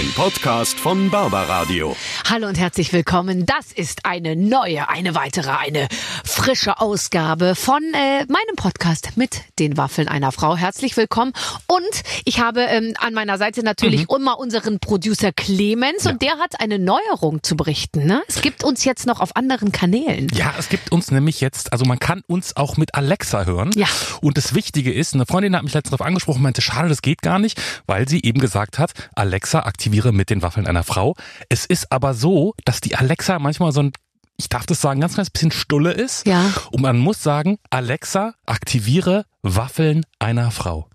Ein Podcast von Barbaradio. Hallo und herzlich willkommen. Das ist eine neue, eine weitere, eine frische Ausgabe von äh, meinem Podcast mit den Waffeln einer Frau. Herzlich willkommen. Und ich habe ähm, an meiner Seite natürlich mhm. immer unseren Producer Clemens ja. und der hat eine Neuerung zu berichten. Ne? Es gibt uns jetzt noch auf anderen Kanälen. Ja, es gibt uns nämlich jetzt, also man kann uns auch mit Alexa hören. Ja. Und das Wichtige ist, eine Freundin hat mich letztens darauf angesprochen, meinte, schade, das geht gar nicht, weil sie eben gesagt hat, Alexa aktiviere mit den Waffeln einer Frau. Es ist aber so, dass die Alexa manchmal so ein ich darf das sagen, ganz kleines bisschen Stulle ist. Ja. Und man muss sagen, Alexa, aktiviere Waffeln einer Frau.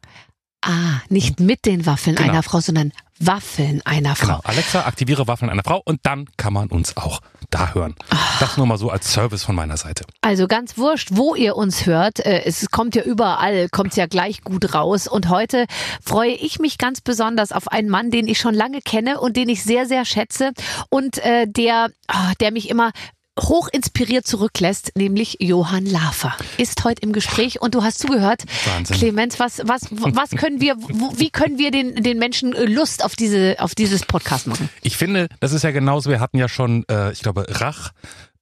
Ah, nicht mit den Waffeln Genau. einer Frau, sondern Waffeln einer Frau. Genau. Alexa, aktiviere Waffeln einer Frau und dann kann man uns auch da hören. Das nur mal so als Service von meiner Seite. Also ganz wurscht, wo ihr uns hört. äh, Es kommt ja überall, kommt ja gleich gut raus. Und heute freue ich mich ganz besonders auf einen Mann, den ich schon lange kenne und den ich sehr, sehr schätze und äh, der, ah, der mich immer hoch inspiriert zurücklässt, nämlich Johann Lafer. Ist heute im Gespräch und du hast zugehört. Wahnsinn. Clemens, was, was, was können wir, wie können wir den, den Menschen Lust auf diese, auf dieses Podcast machen? Ich finde, das ist ja genauso, wir hatten ja schon, äh, ich glaube, Rach,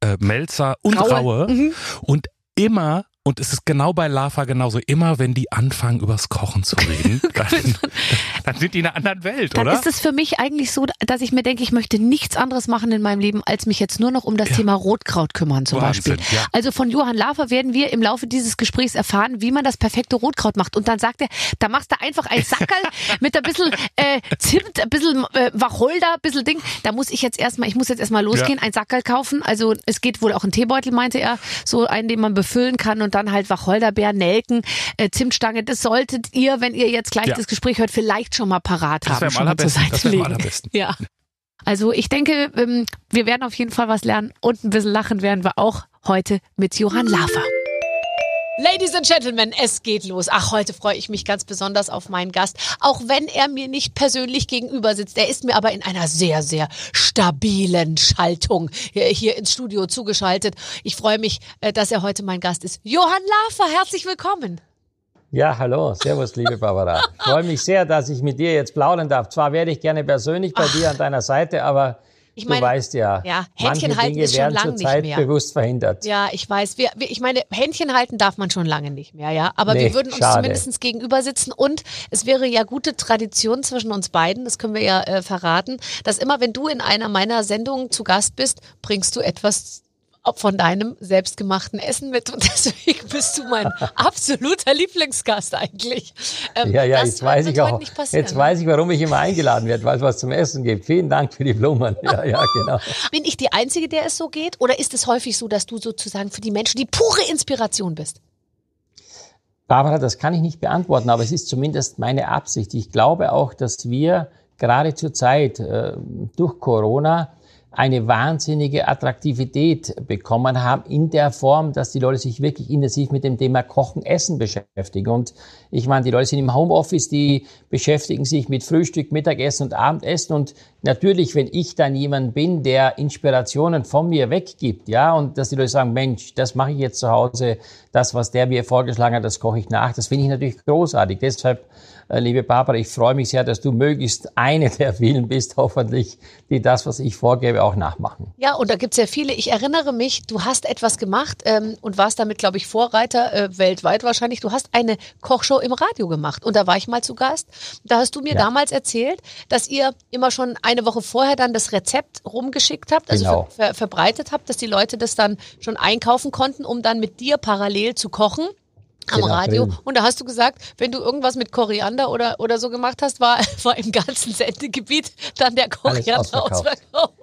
äh, Melzer und Raue. Raue. Mhm. Und immer, und es ist genau bei Lava genauso, immer wenn die anfangen, übers Kochen zu reden, dann, dann sind die in einer anderen Welt, Dann oder? ist es für mich eigentlich so, dass ich mir denke, ich möchte nichts anderes machen in meinem Leben, als mich jetzt nur noch um das Ja. Thema Rotkraut kümmern zum Wahnsinn, Beispiel. ja. Also von Johann Lafer werden wir im Laufe dieses Gesprächs erfahren, wie man das perfekte Rotkraut macht. Und dann sagt er, da machst du einfach ein Sackerl mit ein bisschen äh, Zimt, ein bisschen äh, Wacholder, ein bisschen Ding. Da muss ich jetzt erstmal, ich muss jetzt erstmal losgehen, ein Sackerl kaufen. Also es geht wohl auch ein Teebeutel, meinte er, so einen, den man befüllen kann und dann halt Wacholderbeer, Nelken, äh, Zimtstange. Das solltet ihr, wenn ihr jetzt gleich Ja. das Gespräch hört, vielleicht schon mal parat Das haben. schon mal zur Seite das wäre am allerbesten. Ja. Also ich denke, ähm, wir werden auf jeden Fall was lernen und ein bisschen lachen werden wir auch heute mit Johann Lafer. Ladies and Gentlemen, es geht los. Ach, heute freue ich mich ganz besonders auf meinen Gast, auch wenn er mir nicht persönlich gegenüber sitzt. Er ist mir aber in einer sehr, sehr stabilen Schaltung hier, hier ins Studio zugeschaltet. Ich freue mich, äh, dass er heute mein Gast ist. Johann Lafer, herzlich willkommen. Ja, hallo, servus, liebe Barbara. Ich freue mich sehr, dass ich mit dir jetzt plaudern darf. Zwar werde ich gerne persönlich bei dir an deiner Seite, aber Ich du meine, weißt ja, ja, Händchen halten Dinge ist schon werden lang nicht mehr. bewusst verhindert. Ja, ich weiß. Wir, wir, ich meine, Händchen halten darf man schon lange nicht mehr, ja. Aber Nee, wir würden uns schade. zumindest gegenüber sitzen und es wäre ja gute Tradition zwischen uns beiden, das können wir ja äh, verraten, dass immer, wenn du in einer meiner Sendungen zu Gast bist, bringst du etwas von deinem selbstgemachten Essen mit und deswegen bist du mein absoluter Lieblingsgast eigentlich. Ähm, Ja, ja, jetzt weiß ich auch, jetzt weiß ich, warum ich immer eingeladen werde, weil es was zum Essen gibt. Vielen Dank für die Blumen. Ja, ja, genau. Bin ich die Einzige, der es so geht? Oder ist es häufig so, dass du sozusagen für die Menschen die pure Inspiration bist? Barbara, das kann ich nicht beantworten, aber es ist zumindest meine Absicht. Ich glaube auch, dass wir gerade zur Zeit äh, durch Corona eine wahnsinnige Attraktivität bekommen haben in der Form, dass die Leute sich wirklich intensiv mit dem Thema Kochen, Essen beschäftigen. Und ich meine, die Leute sind im Homeoffice, die beschäftigen sich mit Frühstück, Mittagessen und Abendessen. Und natürlich, wenn ich dann jemand bin, der Inspirationen von mir weggibt, ja, und dass die Leute sagen, Mensch, das mache ich jetzt zu Hause, das, was der mir vorgeschlagen hat, das koche ich nach, das finde ich natürlich großartig. Deshalb, liebe Barbara, ich freue mich sehr, dass du möglichst eine der vielen bist, hoffentlich, die das, was ich vorgebe, auch nachmachen. Ja, und da gibt's ja viele. Ich erinnere mich, du hast etwas gemacht ähm, und warst damit, glaube ich, Vorreiter äh, weltweit wahrscheinlich. Du hast eine Kochshow im Radio gemacht und da war ich mal zu Gast. Da hast du mir Ja. damals erzählt, dass ihr immer schon eine Woche vorher dann das Rezept rumgeschickt habt, also Genau. ver ver verbreitet habt, dass die Leute das dann schon einkaufen konnten, um dann mit dir parallel zu kochen. Am Genau, Radio. drin. Und da hast du gesagt, wenn du irgendwas mit Koriander oder, oder so gemacht hast, war, war im ganzen Sendegebiet dann der Koriander ausverkauft. ausverkauft.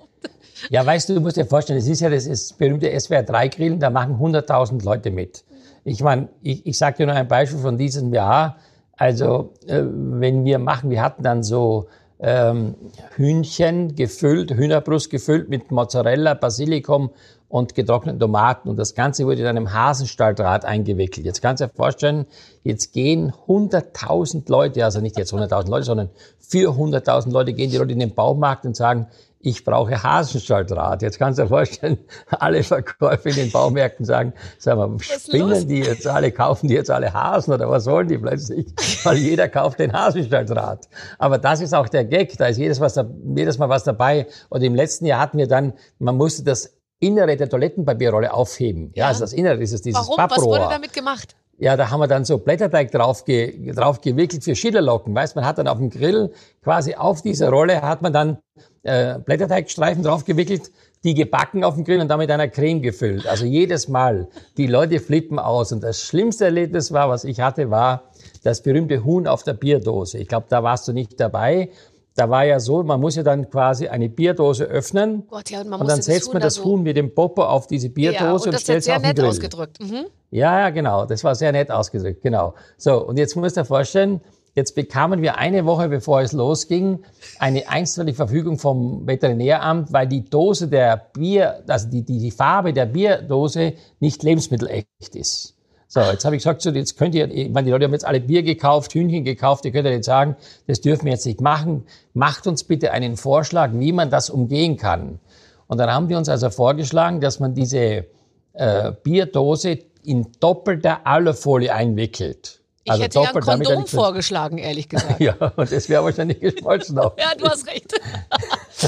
Ja, weißt du, du musst dir vorstellen, es ist ja das, das berühmte SWR3-Grillen, da machen 100.000 Leute mit. Ich meine, ich, ich sage dir nur ein Beispiel von diesem Jahr. Also, äh, wenn wir machen, wir hatten dann so ähm, Hühnchen gefüllt, Hühnerbrust gefüllt mit Mozzarella, Basilikum und getrockneten Tomaten. Und das Ganze wurde dann im Hasenstalldraht eingewickelt. Jetzt kannst du dir vorstellen, jetzt gehen 100.000 Leute, also nicht jetzt 100.000 Leute, sondern 400.000 Leute gehen die Leute in den Baumarkt und sagen, ich brauche Hasenstalldraht. Jetzt kannst du dir vorstellen, alle Verkäufer in den Baumärkten sagen, sag mal, spinnen die jetzt alle, kaufen die jetzt alle Hasen oder was sollen die plötzlich? Weil jeder kauft den Hasenstalldraht. Aber das ist auch der Gag, da ist jedes, was jedes Mal was dabei. Und im letzten Jahr hatten wir dann, man musste das Innere der Toilettenpapierrolle aufheben. Ja, ja also das Innere dieses, dieses Warum? Was wurde damit gemacht? Ja, da haben wir dann so Blätterteig drauf, ge, drauf gewickelt für Schillerlocken. Weißt, man hat dann auf dem Grill quasi auf dieser Rolle hat man dann äh, Blätterteigstreifen drauf gewickelt, die gebacken auf dem Grill und dann mit einer Creme gefüllt. Also jedes Mal. Die Leute flippen aus. Und das schlimmste Erlebnis war, was ich hatte, war das berühmte Huhn auf der Bierdose. Ich glaube, da warst du nicht dabei. Da war ja so, man muss ja dann quasi eine Bierdose öffnen. Gott, ja, und, und dann setzt das man das Huhn mit dem Popo auf diese Bierdose ja, und, und stellt es auf den Grill. Ausgedrückt. Mhm. Ja, ja, genau. Das war sehr nett ausgedrückt, genau. So, und jetzt musst du dir vorstellen, jetzt bekamen wir eine Woche bevor es losging eine einstweilige Verfügung vom Veterinäramt, weil die Dose der Bier, also die, die, die Farbe der Bierdose nicht lebensmittelecht ist. So, jetzt habe ich gesagt, so, jetzt könnt ihr, wenn die Leute haben jetzt alle Bier gekauft, Hühnchen gekauft, ihr könnt ja jetzt sagen, das dürfen wir jetzt nicht machen. Macht uns bitte einen Vorschlag, wie man das umgehen kann. Und dann haben die uns also vorgeschlagen, dass man diese äh, Bierdose in doppelter Alufolie einwickelt. Ich also hätte ja ein Kondom vorgeschlagen, ehrlich gesagt. ja, und das wäre wahrscheinlich geschmolzen auch. ja, du hast recht.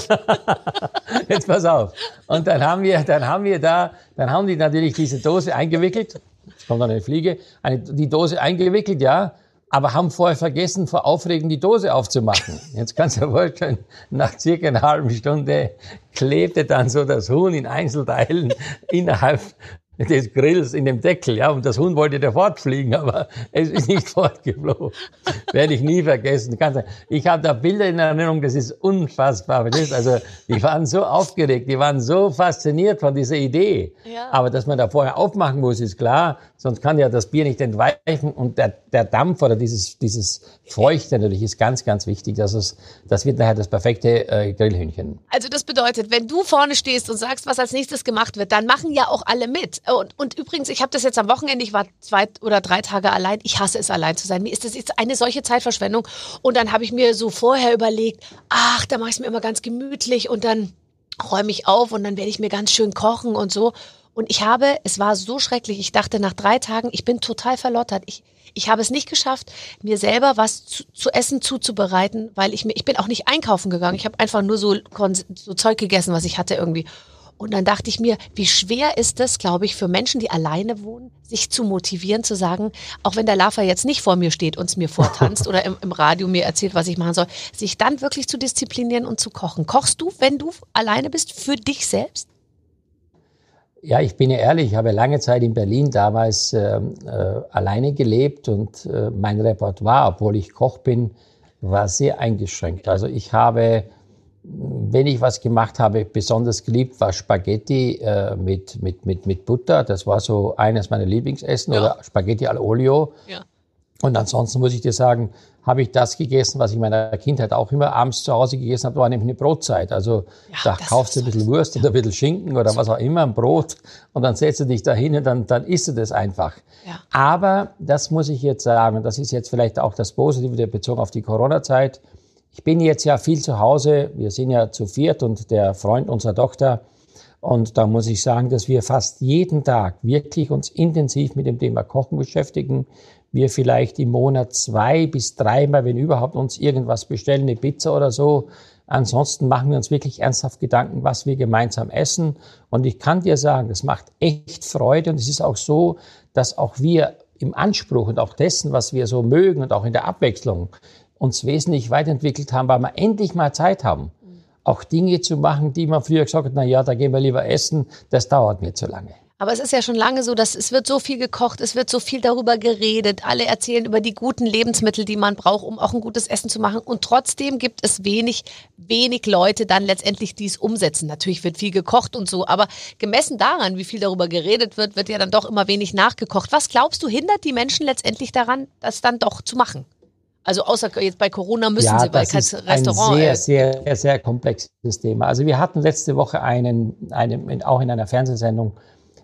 Jetzt pass auf. Und dann haben wir, dann haben wir da, dann haben die natürlich diese Dose eingewickelt Jetzt kommt dann eine Fliege, eine, die Dose eingewickelt, ja, aber haben vorher vergessen, vor Aufregen die Dose aufzumachen. Jetzt kannst du dir vorstellen, nach circa einer halben Stunde klebte dann so das Huhn in Einzelteilen innerhalb des Grills in dem Deckel, ja, und das Huhn wollte da fortfliegen, aber es ist nicht fortgeflogen. Werde ich nie vergessen. Ich habe da Bilder in Erinnerung, das ist unfassbar. Also, die waren so aufgeregt, die waren so fasziniert von dieser Idee. Ja. Aber dass man da vorher aufmachen muss, ist klar, sonst kann ja das Bier nicht entweichen und der, der Dampf oder dieses, dieses Feuchte natürlich ist ganz, ganz wichtig. Das, ist, das wird nachher das perfekte äh, Grillhühnchen. Also das bedeutet, wenn du vorne stehst und sagst, was als nächstes gemacht wird, dann machen ja auch alle mit. Und, und übrigens, ich habe das jetzt am Wochenende, ich war zwei oder drei Tage allein. Ich hasse es, allein zu sein. Mir ist das jetzt eine solche Zeitverschwendung. Und dann habe ich mir so vorher überlegt, ach, da mache ich es mir immer ganz gemütlich und dann räume ich auf und dann werde ich mir ganz schön kochen und so. Und ich habe, es war so schrecklich. Ich dachte nach drei Tagen, ich bin total verlottert. Ich, ich habe es nicht geschafft, mir selber was zu, zu essen zuzubereiten, weil ich mir, ich bin auch nicht einkaufen gegangen. Ich habe einfach nur so, so Zeug gegessen, was ich hatte irgendwie. Und dann dachte ich mir, wie schwer ist es, glaube ich, für Menschen, die alleine wohnen, sich zu motivieren, zu sagen, auch wenn der Lava jetzt nicht vor mir steht und es mir vortanzt oder im, im, Radio mir erzählt, was ich machen soll, sich dann wirklich zu disziplinieren und zu kochen. Kochst du, wenn du alleine bist, für dich selbst? Ja, ich bin ja ehrlich, ich habe lange Zeit in Berlin damals äh, äh, alleine gelebt und äh, mein Repertoire, obwohl ich Koch bin, war sehr eingeschränkt. Also ich habe wenn ich was gemacht habe, besonders geliebt war Spaghetti äh, mit, mit, mit, mit Butter. Das war so eines meiner Lieblingsessen ja. oder Spaghetti al Olio. Ja. Und ansonsten muss ich dir sagen, habe ich das gegessen, was ich in meiner Kindheit auch immer abends zu Hause gegessen habe, war nämlich eine Brotzeit. Also ja, da kaufst du ein bisschen Wurst oder ein bisschen Schinken oder was auch immer, ein Brot und dann setzt du dich da hin und dann, dann isst du das einfach. Ja. Aber das muss ich jetzt sagen, und das ist jetzt vielleicht auch das Positive bezogen auf die Corona-Zeit, ich bin jetzt ja viel zu Hause. Wir sind ja zu viert und der Freund unserer Tochter. Und da muss ich sagen, dass wir fast jeden Tag wirklich uns intensiv mit dem Thema Kochen beschäftigen. Wir vielleicht im Monat zwei bis dreimal, wenn überhaupt, uns irgendwas bestellen, eine Pizza oder so. Ansonsten machen wir uns wirklich ernsthaft Gedanken, was wir gemeinsam essen. Und ich kann dir sagen, das macht echt Freude. Und es ist auch so, dass auch wir im Anspruch und auch dessen, was wir so mögen und auch in der Abwechslung, uns wesentlich weiterentwickelt haben, weil wir endlich mal Zeit haben, auch Dinge zu machen, die man früher gesagt hat, na ja, da gehen wir lieber essen, das dauert mir zu lange. Aber es ist ja schon lange so, dass es wird so viel gekocht, es wird so viel darüber geredet. Alle erzählen über die guten Lebensmittel, die man braucht, um auch ein gutes Essen zu machen. Und trotzdem gibt es wenig, wenig Leute dann letztendlich, die es umsetzen. Natürlich wird viel gekocht und so, aber gemessen daran, wie viel darüber geredet wird, wird ja dann doch immer wenig nachgekocht. Was glaubst du, hindert die Menschen letztendlich daran, das dann doch zu machen? Also außer jetzt bei Corona müssen ja, sie, weil kein Restaurant. Ein sehr, sehr, sehr, sehr komplexes Thema. Also wir hatten letzte Woche einen, einen auch in einer Fernsehsendung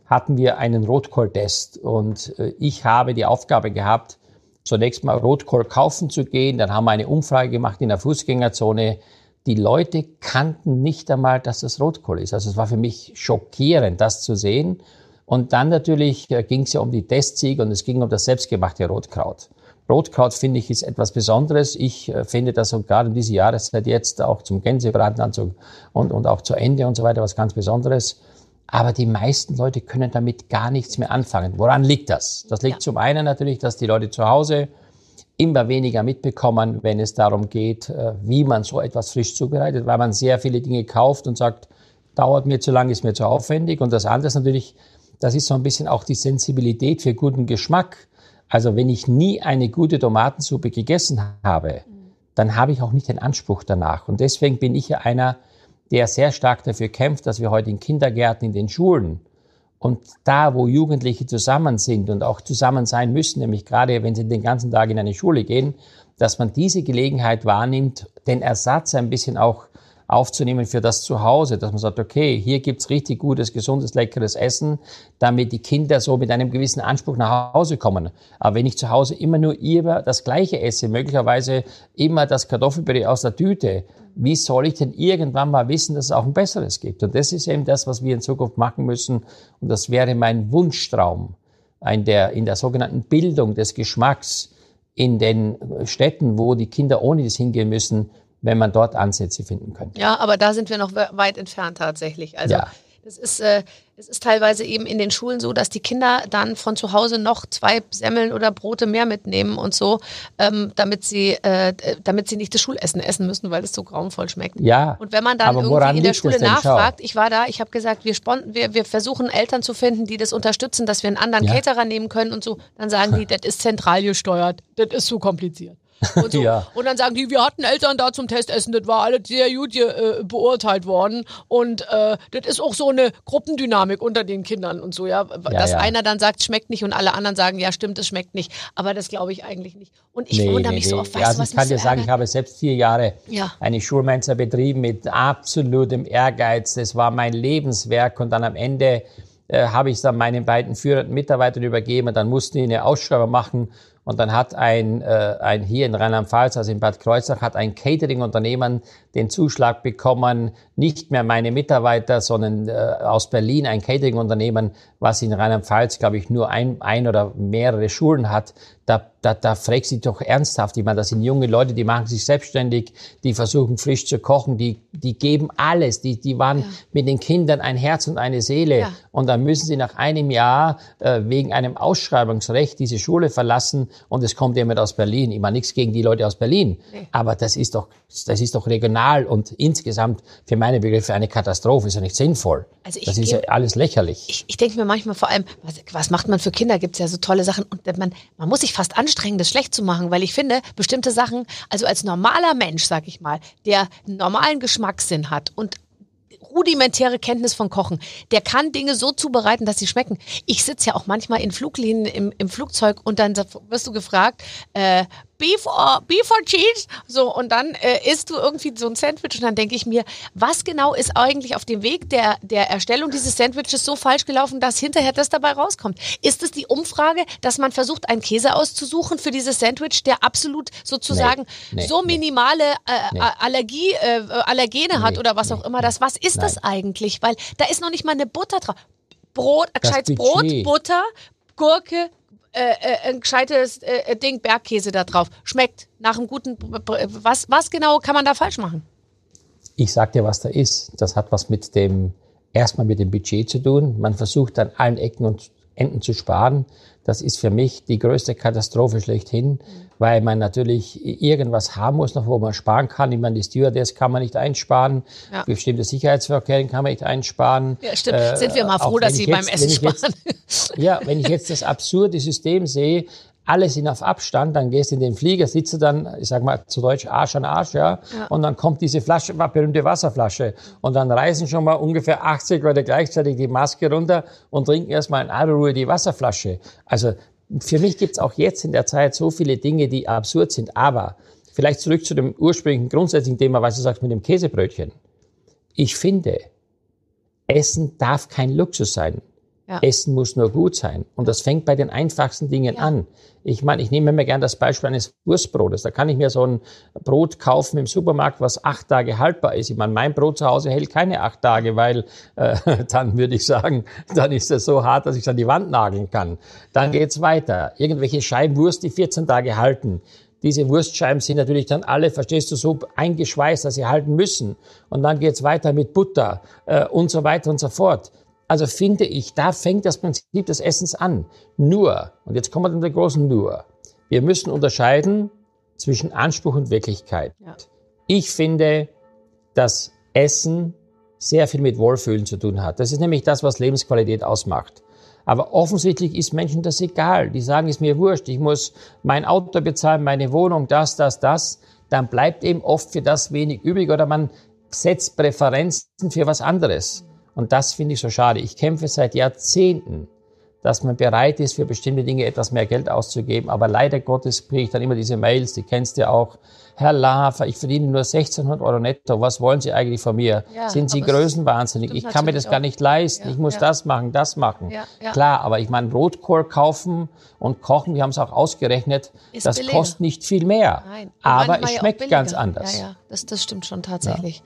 hatten wir einen Rotkohltest und äh, ich habe die Aufgabe gehabt, zunächst mal Rotkohl kaufen zu gehen. Dann haben wir eine Umfrage gemacht in der Fußgängerzone. die Leute kannten nicht einmal, dass das Rotkohl ist. Also es war für mich schockierend, das zu sehen. Und dann natürlich äh, ging es ja um die Testsiege und es ging um das selbstgemachte Rotkraut. Rotkraut finde ich ist etwas Besonderes. Ich äh, finde das und gerade in dieser Jahreszeit jetzt auch zum Gänsebratenanzug und, und auch zu Ende und so weiter was ganz Besonderes. Aber die meisten Leute können damit gar nichts mehr anfangen. Woran liegt das? Das liegt ja. zum einen natürlich, dass die Leute zu Hause immer weniger mitbekommen, wenn es darum geht, äh, wie man so etwas frisch zubereitet, weil man sehr viele Dinge kauft und sagt, dauert mir zu lang, ist mir zu aufwendig. Und das andere ist natürlich, das ist so ein bisschen auch die Sensibilität für guten Geschmack. Also wenn ich nie eine gute Tomatensuppe gegessen habe, dann habe ich auch nicht den Anspruch danach. Und deswegen bin ich ja einer, der sehr stark dafür kämpft, dass wir heute in Kindergärten, in den Schulen und da, wo Jugendliche zusammen sind und auch zusammen sein müssen, nämlich gerade wenn sie den ganzen Tag in eine Schule gehen, dass man diese Gelegenheit wahrnimmt, den Ersatz ein bisschen auch aufzunehmen für das Zuhause, dass man sagt, okay, hier gibt's richtig gutes, gesundes, leckeres Essen, damit die Kinder so mit einem gewissen Anspruch nach Hause kommen. Aber wenn ich zu Hause immer nur immer das Gleiche esse, möglicherweise immer das Kartoffelpüree aus der Tüte, wie soll ich denn irgendwann mal wissen, dass es auch ein besseres gibt? Und das ist eben das, was wir in Zukunft machen müssen. Und das wäre mein Wunschtraum, in der, in der sogenannten Bildung des Geschmacks in den Städten, wo die Kinder ohne das hingehen müssen, wenn man dort Ansätze finden könnte. Ja, aber da sind wir noch weit entfernt tatsächlich. Also ja. Das ist, äh, es ist teilweise eben in den Schulen so, dass die Kinder dann von zu Hause noch zwei Semmeln oder Brote mehr mitnehmen und so, ähm, damit sie, äh, damit sie nicht das Schulessen essen müssen, weil es so grauenvoll schmeckt. Ja. Und wenn man dann irgendwie in der Schule nachfragt, ich war da, ich habe gesagt, wir, wir, wir versuchen Eltern zu finden, die das unterstützen, dass wir einen anderen ja. Caterer nehmen können und so, dann sagen die, das ist zentral gesteuert, das ist zu kompliziert. Und, so. ja. und dann sagen die, wir hatten Eltern da zum Testessen, das war alles sehr gut äh, beurteilt worden. Und äh, das ist auch so eine Gruppendynamik unter den Kindern und so, ja. Dass ja. einer dann sagt, schmeckt nicht und alle anderen sagen, ja, stimmt, es schmeckt nicht. Aber das glaube ich eigentlich nicht. Und ich nee, wundere nee, mich nee. so oft, weißt ja, also was Ich kann dir sagen, ich habe selbst vier Jahre ja. eine Schulmenzer betrieben mit absolutem Ehrgeiz. Das war mein Lebenswerk und dann am Ende äh, habe ich es dann meinen beiden führenden Mitarbeitern übergeben und dann mussten die eine Ausschreibung machen und dann hat ein, äh, ein hier in Rheinland-Pfalz, also in Bad Kreuznach, hat ein Catering-Unternehmen den Zuschlag bekommen, nicht mehr meine Mitarbeiter, sondern äh, aus Berlin ein Catering-Unternehmen, was in Rheinland-Pfalz, glaube ich, nur ein, ein oder mehrere Schulen hat. Da, da, da fragst du dich doch ernsthaft. Ich meine, das sind junge Leute, die machen sich selbstständig, die versuchen frisch zu kochen, die, die geben alles. Die, die waren ja. mit den Kindern ein Herz und eine Seele. Ja. Und dann müssen sie nach einem Jahr äh, wegen einem Ausschreibungsrecht diese Schule verlassen und es kommt jemand aus Berlin. Ich meine, nichts gegen die Leute aus Berlin. Nee. Aber das ist doch, das ist doch regional und insgesamt für meine Begriffe eine Katastrophe. Ist ja nicht sinnvoll. Also ich das ist ja alles lächerlich. Ich, ich denke mir manchmal vor allem, was, was macht man für Kinder? Gibt es ja so tolle Sachen und man, man muss sich fast anstrengen, das schlecht zu machen, weil ich finde, bestimmte Sachen, also als normaler Mensch, sag ich mal, der normalen Geschmackssinn hat und rudimentäre Kenntnis von Kochen. Der kann Dinge so zubereiten, dass sie schmecken. Ich sitze ja auch manchmal in Fluglinien im, im Flugzeug und dann wirst du gefragt, äh, Beef or, Beef or Cheese? So, und dann äh, isst du irgendwie so ein Sandwich und dann denke ich mir, was genau ist eigentlich auf dem Weg der, der Erstellung dieses Sandwiches so falsch gelaufen, dass hinterher das dabei rauskommt? Ist es die Umfrage, dass man versucht, einen Käse auszusuchen für dieses Sandwich, der absolut sozusagen nee, nee, so minimale äh. Allergie, äh, Allergene hat oder was auch immer das? Was ist Nein. das eigentlich? Weil da ist noch nicht mal eine Butter drauf. Brot, gescheites Brot, Butter, Gurke, äh, äh, ein gescheites äh, Ding Bergkäse da drauf. Schmeckt nach einem guten. Was, was genau kann man da falsch machen? Ich sag dir, was da ist. Das hat was mit dem, erstmal mit dem Budget zu tun. Man versucht an allen Ecken und Enden zu sparen. Das ist für mich die größte Katastrophe schlechthin, mhm. weil man natürlich irgendwas haben muss, noch wo man sparen kann. Ich meine, die Stewardess kann man nicht einsparen, ja. bestimmte Sicherheitsverkehren kann man nicht einsparen. Ja, stimmt. Äh, Sind wir mal froh, dass Sie jetzt, beim Essen sparen. Jetzt, ja, wenn ich jetzt das absurde System sehe, alle sind auf Abstand, dann gehst du in den Flieger, sitzt dann, ich sag mal zu Deutsch Arsch an Arsch, ja, ja. und dann kommt diese Flasche, berühmte Wasserflasche, und dann reißen schon mal ungefähr 80 Leute gleichzeitig die Maske runter und trinken erstmal in aller Ruhe die Wasserflasche. Also für mich gibt's auch jetzt in der Zeit so viele Dinge, die absurd sind, aber vielleicht zurück zu dem ursprünglichen grundsätzlichen Thema, was du sagst mit dem Käsebrötchen. Ich finde, Essen darf kein Luxus sein. Ja. Essen muss nur gut sein. Und das fängt bei den einfachsten Dingen ja. an. Ich meine, ich nehme mir gerne das Beispiel eines Wurstbrotes. Da kann ich mir so ein Brot kaufen im Supermarkt, was acht Tage haltbar ist. Ich meine, mein Brot zu Hause hält keine acht Tage, weil äh, dann würde ich sagen, dann ist es so hart, dass ich es an die Wand nageln kann. Dann geht's weiter. Irgendwelche Scheiben Wurst, die 14 Tage halten. Diese Wurstscheiben sind natürlich dann alle, verstehst du, so eingeschweißt, dass sie halten müssen. Und dann geht's weiter mit Butter äh, und so weiter und so fort. Also finde ich, da fängt das Prinzip des Essens an. Nur, und jetzt kommen wir zu der großen Nur, wir müssen unterscheiden zwischen Anspruch und Wirklichkeit. Ja. Ich finde, dass Essen sehr viel mit Wohlfühlen zu tun hat. Das ist nämlich das, was Lebensqualität ausmacht. Aber offensichtlich ist Menschen das egal. Die sagen, ist mir wurscht, ich muss mein Auto bezahlen, meine Wohnung, das, das, das. Dann bleibt eben oft für das wenig übrig oder man setzt Präferenzen für was anderes. Und das finde ich so schade. Ich kämpfe seit Jahrzehnten, dass man bereit ist, für bestimmte Dinge etwas mehr Geld auszugeben. Aber leider Gottes kriege ich dann immer diese Mails, die kennst du ja auch. Herr Lafer, ich verdiene nur 1600 Euro netto. Was wollen Sie eigentlich von mir? Ja, Sind Sie größenwahnsinnig? Ich kann mir das auch. gar nicht leisten. Ja, ich muss ja. das machen, das machen. Klar, aber ich meine, Rotkohl kaufen und kochen, wir haben es auch ausgerechnet, ist das billiger. kostet nicht viel mehr. Nein. Aber es schmeckt ganz anders. Ja, ja, das, das stimmt schon tatsächlich.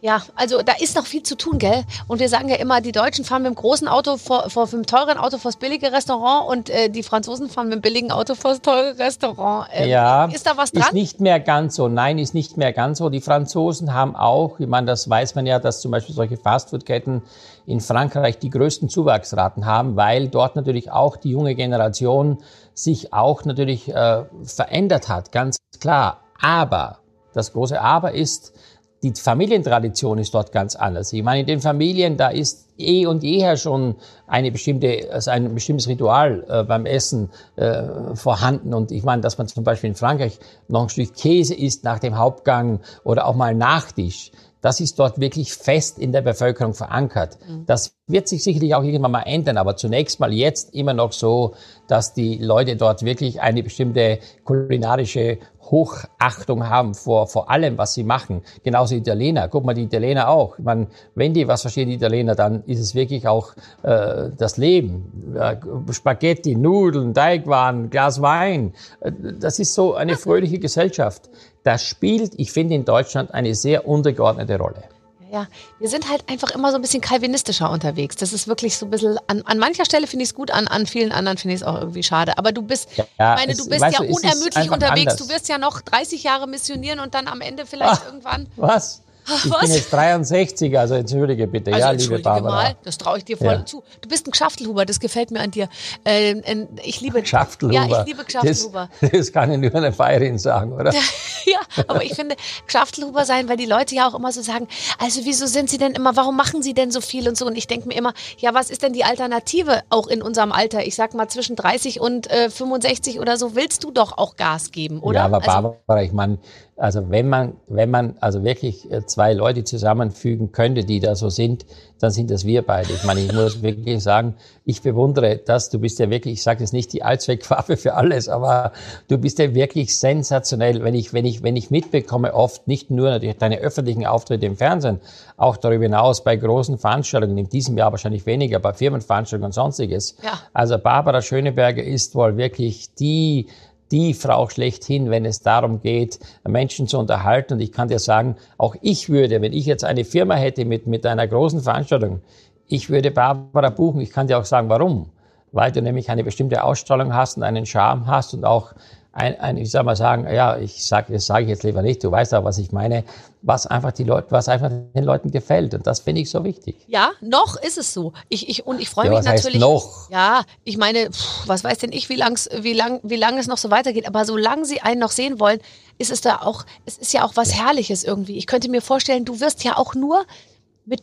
Ja, also da ist noch viel zu tun, gell? Und wir sagen ja immer, die Deutschen fahren mit dem großen Auto vor, vor dem teuren Auto vor das billige Restaurant und äh, die Franzosen fahren mit dem billigen Auto vor das teure Restaurant. Ähm, ja, ist da was dran? Ist nicht mehr ganz so. Nein, ist nicht mehr ganz so. Die Franzosen haben auch, ich meine, das weiß man ja, dass zum Beispiel solche Fastfood-Ketten in Frankreich die größten Zuwachsraten haben, weil dort natürlich auch die junge Generation sich auch natürlich äh, verändert hat, ganz klar. Aber das große Aber ist, die Familientradition ist dort ganz anders. Ich meine, in den Familien, da ist eh und jeher schon eine bestimmte, also ein bestimmtes Ritual äh, beim Essen äh, vorhanden. Und ich meine, dass man zum Beispiel in Frankreich noch ein Stück Käse isst nach dem Hauptgang oder auch mal Nachtisch. Das ist dort wirklich fest in der Bevölkerung verankert. Mhm. Das wird sich sicherlich auch irgendwann mal ändern, aber zunächst mal jetzt immer noch so, dass die Leute dort wirklich eine bestimmte kulinarische Hochachtung haben vor, vor allem, was sie machen. Genauso Italiener. Guck mal, die Italiener auch. Meine, wenn die was verstehen, die Italiener, dann ist es wirklich auch äh, das Leben. Äh, Spaghetti, Nudeln, Teigwaren, Glas Wein. Äh, das ist so eine fröhliche Gesellschaft. Das spielt, ich finde, in Deutschland eine sehr untergeordnete Rolle ja. Wir sind halt einfach immer so ein bisschen kalvinistischer unterwegs. Das ist wirklich so ein bisschen, an, an mancher Stelle finde ich es gut, an, an vielen anderen finde ich es auch irgendwie schade. Aber du bist, ja, meine, du bist ja du, unermüdlich unterwegs. Anders. Du wirst ja noch 30 Jahre missionieren und dann am Ende vielleicht Ach, irgendwann. Was? Ich Was? bin jetzt 63, also entschuldige bitte. Also ja, liebe Barbara. Mal, das traue ich dir voll ja. zu. Du bist ein Gschaftelhuber, das gefällt mir an dir. Äh, ich liebe Gschaftelhuber. Ja, ich liebe Gschaftelhuber. Das, das, kann ich nur eine Feirin sagen, oder? ja, aber ich finde Gschaftelhuber sein, weil die Leute ja auch immer so sagen, also wieso sind sie denn immer, warum machen sie denn so viel und so? Und ich denke mir immer, ja, was ist denn die Alternative auch in unserem Alter? Ich sag mal zwischen 30 und äh, 65 oder so willst du doch auch Gas geben, oder? Ja, aber also Barbara, also, ich meine, also wenn man, wenn man also wirklich äh, zwei Leute zusammenfügen könnte, die da so sind, dann sind das wir beide. Ich meine, ich muss wirklich sagen, ich bewundere das. Du bist ja wirklich, ich sage jetzt nicht die Allzweckwaffe für alles, aber du bist ja wirklich sensationell. Wenn ich, wenn ich, wenn ich mitbekomme, oft nicht nur natürlich deine öffentlichen Auftritte im Fernsehen, auch darüber hinaus bei großen Veranstaltungen, in diesem Jahr wahrscheinlich weniger, bei Firmenveranstaltungen und sonstiges. Ja. Also Barbara Schöneberger ist wohl wirklich die die Frau schlechthin, wenn es darum geht, Menschen zu unterhalten. Und ich kann dir sagen, auch ich würde, wenn ich jetzt eine Firma hätte mit, mit einer großen Veranstaltung, ich würde Barbara buchen. Ich kann dir auch sagen, warum. Weil du nämlich eine bestimmte Ausstrahlung hast und einen Charme hast und auch ein, ein ich soll mal sagen, ja, ich sage, das sage ich jetzt lieber nicht, du weißt aber, was ich meine, was einfach die Leute, was einfach den Leuten gefällt. Und das finde ich so wichtig. Ja, noch ist es so. Ich, ich, und ich freue ja, mich natürlich. noch? Ja, ich meine, pff, was weiß denn ich, wie lang, wie lang, wie lang es noch so weitergeht. Aber solange sie einen noch sehen wollen, ist es da auch, es ist ja auch was Herrliches irgendwie. Ich könnte mir vorstellen, du wirst ja auch nur mit,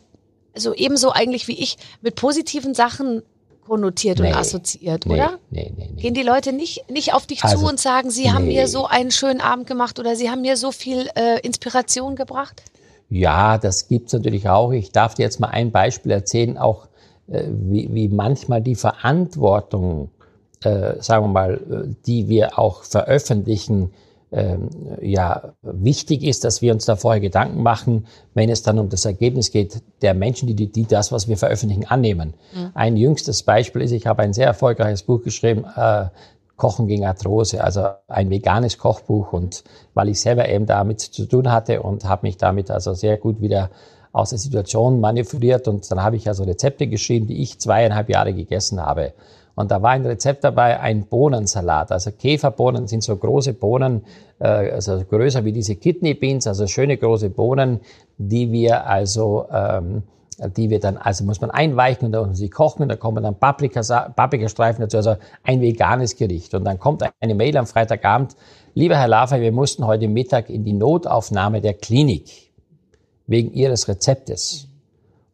so ebenso eigentlich wie ich, mit positiven Sachen konnotiert nee, und assoziiert, nee, oder? Nee, nee, nee. Gehen die Leute nicht, nicht auf dich also, zu und sagen, sie nee. haben mir so einen schönen Abend gemacht oder sie haben mir so viel äh, Inspiration gebracht? Ja, das gibt's natürlich auch. Ich darf dir jetzt mal ein Beispiel erzählen, auch äh, wie, wie manchmal die Verantwortung, äh, sagen wir mal, äh, die wir auch veröffentlichen, ähm, ja wichtig ist, dass wir uns da vorher Gedanken machen, wenn es dann um das Ergebnis geht, der Menschen, die, die das, was wir veröffentlichen, annehmen. Mhm. Ein jüngstes Beispiel ist, ich habe ein sehr erfolgreiches Buch geschrieben, äh, Kochen gegen Arthrose, also ein veganes Kochbuch und weil ich selber eben damit zu tun hatte und habe mich damit also sehr gut wieder aus der Situation manövriert und dann habe ich also Rezepte geschrieben, die ich zweieinhalb Jahre gegessen habe. Und da war ein Rezept dabei, ein Bohnensalat. Also Käferbohnen sind so große Bohnen, äh, also größer wie diese Kidney Beans, also schöne große Bohnen, die wir also, ähm, die wir dann, also muss man einweichen und dann sie kochen und da kommen dann Paprika, Paprikastreifen dazu, also ein veganes Gericht. Und dann kommt eine Mail am Freitagabend, lieber Herr Lafer, wir mussten heute Mittag in die Notaufnahme der Klinik wegen Ihres Rezeptes.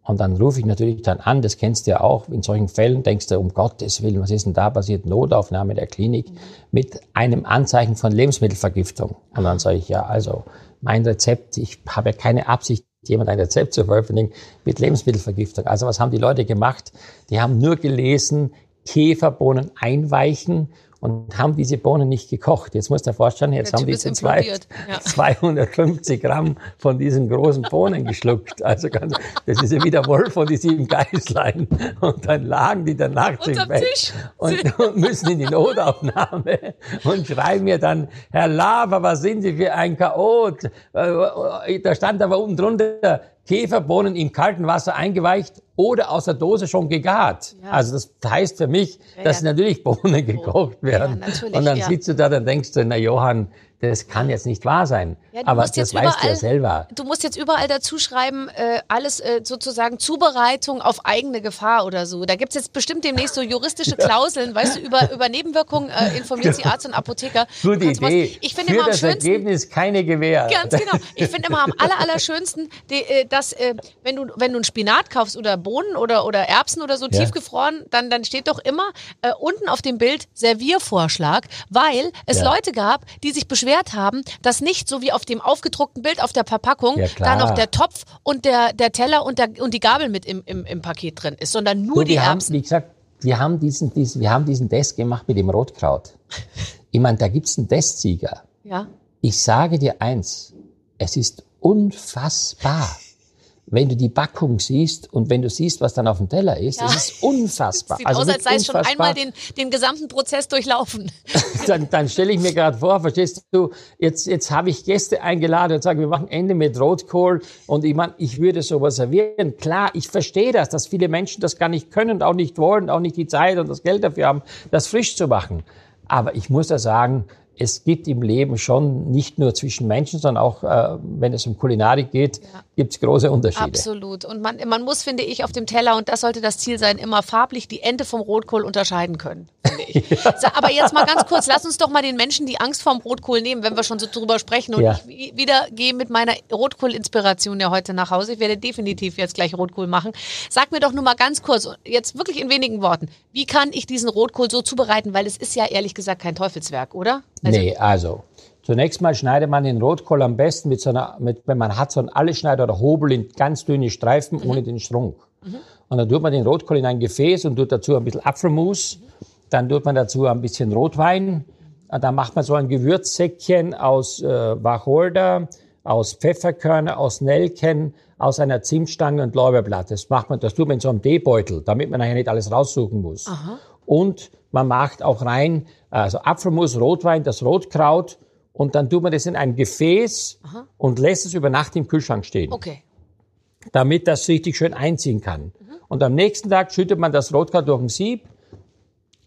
Und dann rufe ich natürlich dann an, das kennst du ja auch, in solchen Fällen denkst du, um Gottes Willen, was ist denn da passiert? Notaufnahme der Klinik mit einem Anzeichen von Lebensmittelvergiftung. Und dann sage ich, ja, also mein Rezept, ich habe ja keine Absicht, jemand ein Rezept zu veröffentlichen mit Lebensmittelvergiftung. Also was haben die Leute gemacht? Die haben nur gelesen, Käferbohnen einweichen und haben diese Bohnen nicht gekocht. Jetzt muss der vorstellen, jetzt haben die zu zweit ja. 250 Gramm von diesen großen Bohnen geschluckt. Also ganz, das ist ja wie der Wolf von die sieben Geißlein. Und dann lagen die dann nachts im Bett und, und, müssen in die Notaufnahme und schreiben mir dann, Herr Lava, was sind Sie für ein Chaot? Äh, da stand aber unten drunter, Käferbohnen im kalten Wasser eingeweicht oder aus der Dose schon gegart. Ja. Also das heißt für mich, ja, dass ja. natürlich Bohnen gekocht werden. und dann sitzt du da, dann denkst du, na Johann, das kann jetzt nicht wahr sein. Ja, Aber das weißt überall, du ja selber. Du musst jetzt überall dazu schreiben, äh, alles äh, sozusagen Zubereitung auf eigene Gefahr oder so. Da gibt's jetzt bestimmt demnächst so juristische Klauseln, weißt du, über, über Nebenwirkungen äh, informiert sie Arzt und Apotheker. Gute Idee. Ich finde immer am schönsten, Ergebnis keine Gewähr. Ganz genau. Ich finde immer am aller, aller schönsten, die, äh, dass äh, wenn du wenn du einen Spinat kaufst oder Bohnen oder oder Erbsen oder so ja. tiefgefroren, dann dann steht doch immer äh, unten auf dem Bild Serviervorschlag, weil es ja. Leute gab, die sich beschweren erklärt haben, dass nicht so wie auf dem aufgedruckten Bild auf der Verpackung ja, da noch der Topf und der, der Teller und, der, und die Gabel mit im, im, im Paket drin ist, sondern nur, nur die Erbsen. Haben, wie gesagt, wir haben diesen, diesen, wir haben diesen Test gemacht mit dem Rotkraut. Ich meine, da gibt's einen Testsieger. Ja. Ich sage dir eins, es ist unfassbar wenn du die Packung siehst und wenn du siehst, was dann auf dem Teller ist, ja. es ist unfassbar. Sieht also aus, als sei es schon einmal den, den gesamten Prozess durchlaufen. dann, dann stelle ich mir gerade vor, verstehst du, jetzt, jetzt habe ich Gäste eingeladen und sage, wir machen Ende mit Rotkohl und ich meine, ich würde sowas servieren. Klar, ich verstehe das, dass viele Menschen das gar nicht können und auch nicht wollen, auch nicht die Zeit und das Geld dafür haben, das frisch zu machen. Aber ich muss ja sagen, es gibt im Leben schon nicht nur zwischen Menschen, sondern auch, äh, wenn es um Kulinarik geht, ja. Gibt es große Unterschiede. Absolut. Und man, man muss, finde ich, auf dem Teller, und das sollte das Ziel sein, immer farblich die Ente vom Rotkohl unterscheiden können, finde ich. ja. so, aber jetzt mal ganz kurz, lass uns doch mal den Menschen die Angst vorm Rotkohl nehmen, wenn wir schon so drüber sprechen. Und ja. ich wieder gehe mit meiner Rotkohl-Inspiration ja heute nach Hause. Ich werde definitiv jetzt gleich Rotkohl machen. Sag mir doch nur mal ganz kurz, jetzt wirklich in wenigen Worten, wie kann ich diesen Rotkohl so zubereiten? Weil es ist ja ehrlich gesagt kein Teufelswerk, oder? Also nee, also zunächst mal schneidet man den Rotkohl am besten mit so einer, mit, wenn man hat so einen Allesschneider oder Hobel in ganz dünne Streifen mhm. ohne den Strunk. Mhm. Und dann tut man den Rotkohl in ein Gefäß und tut dazu ein bisschen Apfelmus. Dann tut man dazu ein bisschen Rotwein. Und dann macht man so ein Gewürzsäckchen aus äh, Wacholder, aus Pfefferkörner, aus Nelken, aus einer Zimtstange und Lorbeerblatt. Das macht man, das tut man in so einem Teebeutel, damit man nachher nicht alles raussuchen muss. Aha. Und man macht auch rein, also Apfelmus, Rotwein, das Rotkraut und dann tut man das in ein Gefäß Aha. und lässt es über Nacht im Kühlschrank stehen. Okay. Damit das richtig schön einziehen kann. Mhm. Und am nächsten Tag schüttet man das Rotkraut durch ein Sieb.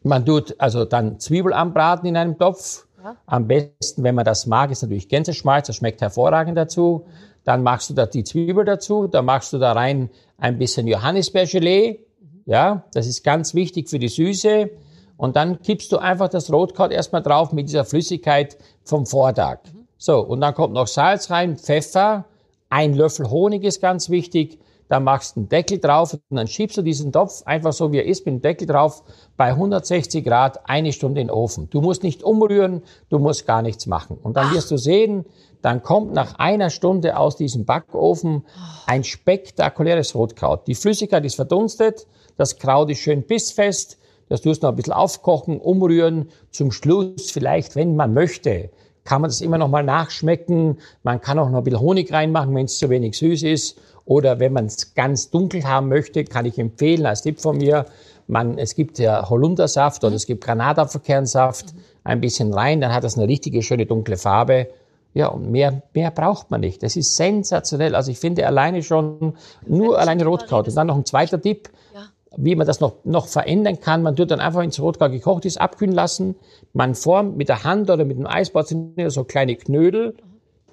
Man tut also dann Zwiebel anbraten in einem Topf. Ja. Am besten, wenn man das mag, ist natürlich Gänseschmalz, das schmeckt hervorragend dazu. Mhm. Dann machst du da die Zwiebel dazu, dann machst du da rein ein bisschen Johannisbeergelee. Mhm. Ja, das ist ganz wichtig für die Süße. Und dann kippst du einfach das Rotkraut erstmal drauf mit dieser Flüssigkeit vom Vortag. So, und dann kommt noch Salz rein, Pfeffer, ein Löffel Honig ist ganz wichtig. Dann machst du einen Deckel drauf und dann schiebst du diesen Topf einfach so wie er ist mit dem Deckel drauf bei 160 Grad eine Stunde in den Ofen. Du musst nicht umrühren, du musst gar nichts machen. Und dann wirst du sehen, dann kommt nach einer Stunde aus diesem Backofen ein spektakuläres Rotkraut. Die Flüssigkeit ist verdunstet, das Kraut ist schön bissfest, das tust du noch ein bisschen aufkochen, umrühren. Zum Schluss vielleicht, wenn man möchte, kann man das immer noch mal nachschmecken. Man kann auch noch ein bisschen Honig reinmachen, wenn es zu wenig süß ist. Oder wenn man es ganz dunkel haben möchte, kann ich empfehlen, als Tipp von mir, man, es gibt ja Holundersaft oder es gibt Granatapfelkernsaft, ein bisschen rein, dann hat das eine richtige schöne dunkle Farbe. Ja, und mehr, mehr braucht man nicht. Das ist sensationell. Also ich finde alleine schon, nur alleine Rotkraut. Und dann noch ein zweiter Tipp, Ja. Wie man das noch, noch verändern kann. Man tut dann einfach ins Rotkraut gekocht ist, abkühlen lassen. Man formt mit der Hand oder mit einem Eisbad so kleine Knödel,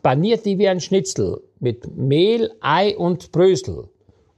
paniert die wie ein Schnitzel mit Mehl, Ei und Brösel.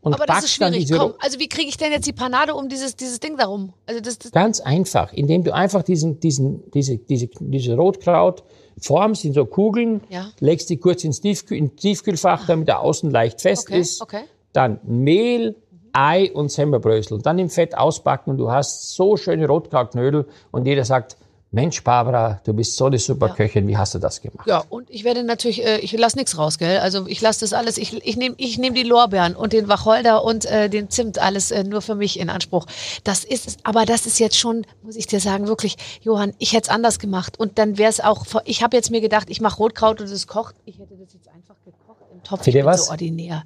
Und Aber das ist schwierig. Komm, also wie kriege ich denn jetzt die Panade um dieses, dieses Ding darum? Also das, das, Ganz einfach, indem du einfach diesen, diesen, diese, diese, diese Rotkraut formst in so Kugeln, Ja. legst die kurz ins, Tiefkühl, ins Tiefkühlfach, damit er außen leicht fest Okay, ist. okay. Dann Mehl, Ei und Semmerbrösel. Und dann im Fett ausbacken und du hast so schöne Rotkrautknödel und jeder sagt, Mensch, Barbara, du bist so eine super Köchin, wie hast du das gemacht? ja, und ich werde natürlich, äh, ich lasse nichts raus, gell? Also ich lasse das alles, ich, ich nehme ich nehm die Lorbeeren und den Wacholder und äh, den Zimt alles äh, nur für mich in Anspruch. Das ist es, aber das ist jetzt schon, muss ich dir sagen, wirklich, Johann, ich hätte es anders gemacht. Und dann wäre es auch, ich habe jetzt mir gedacht, ich mache Rotkraut und es kocht. Ich hätte das jetzt einfach im Topf. Ich bin was? so ordinär.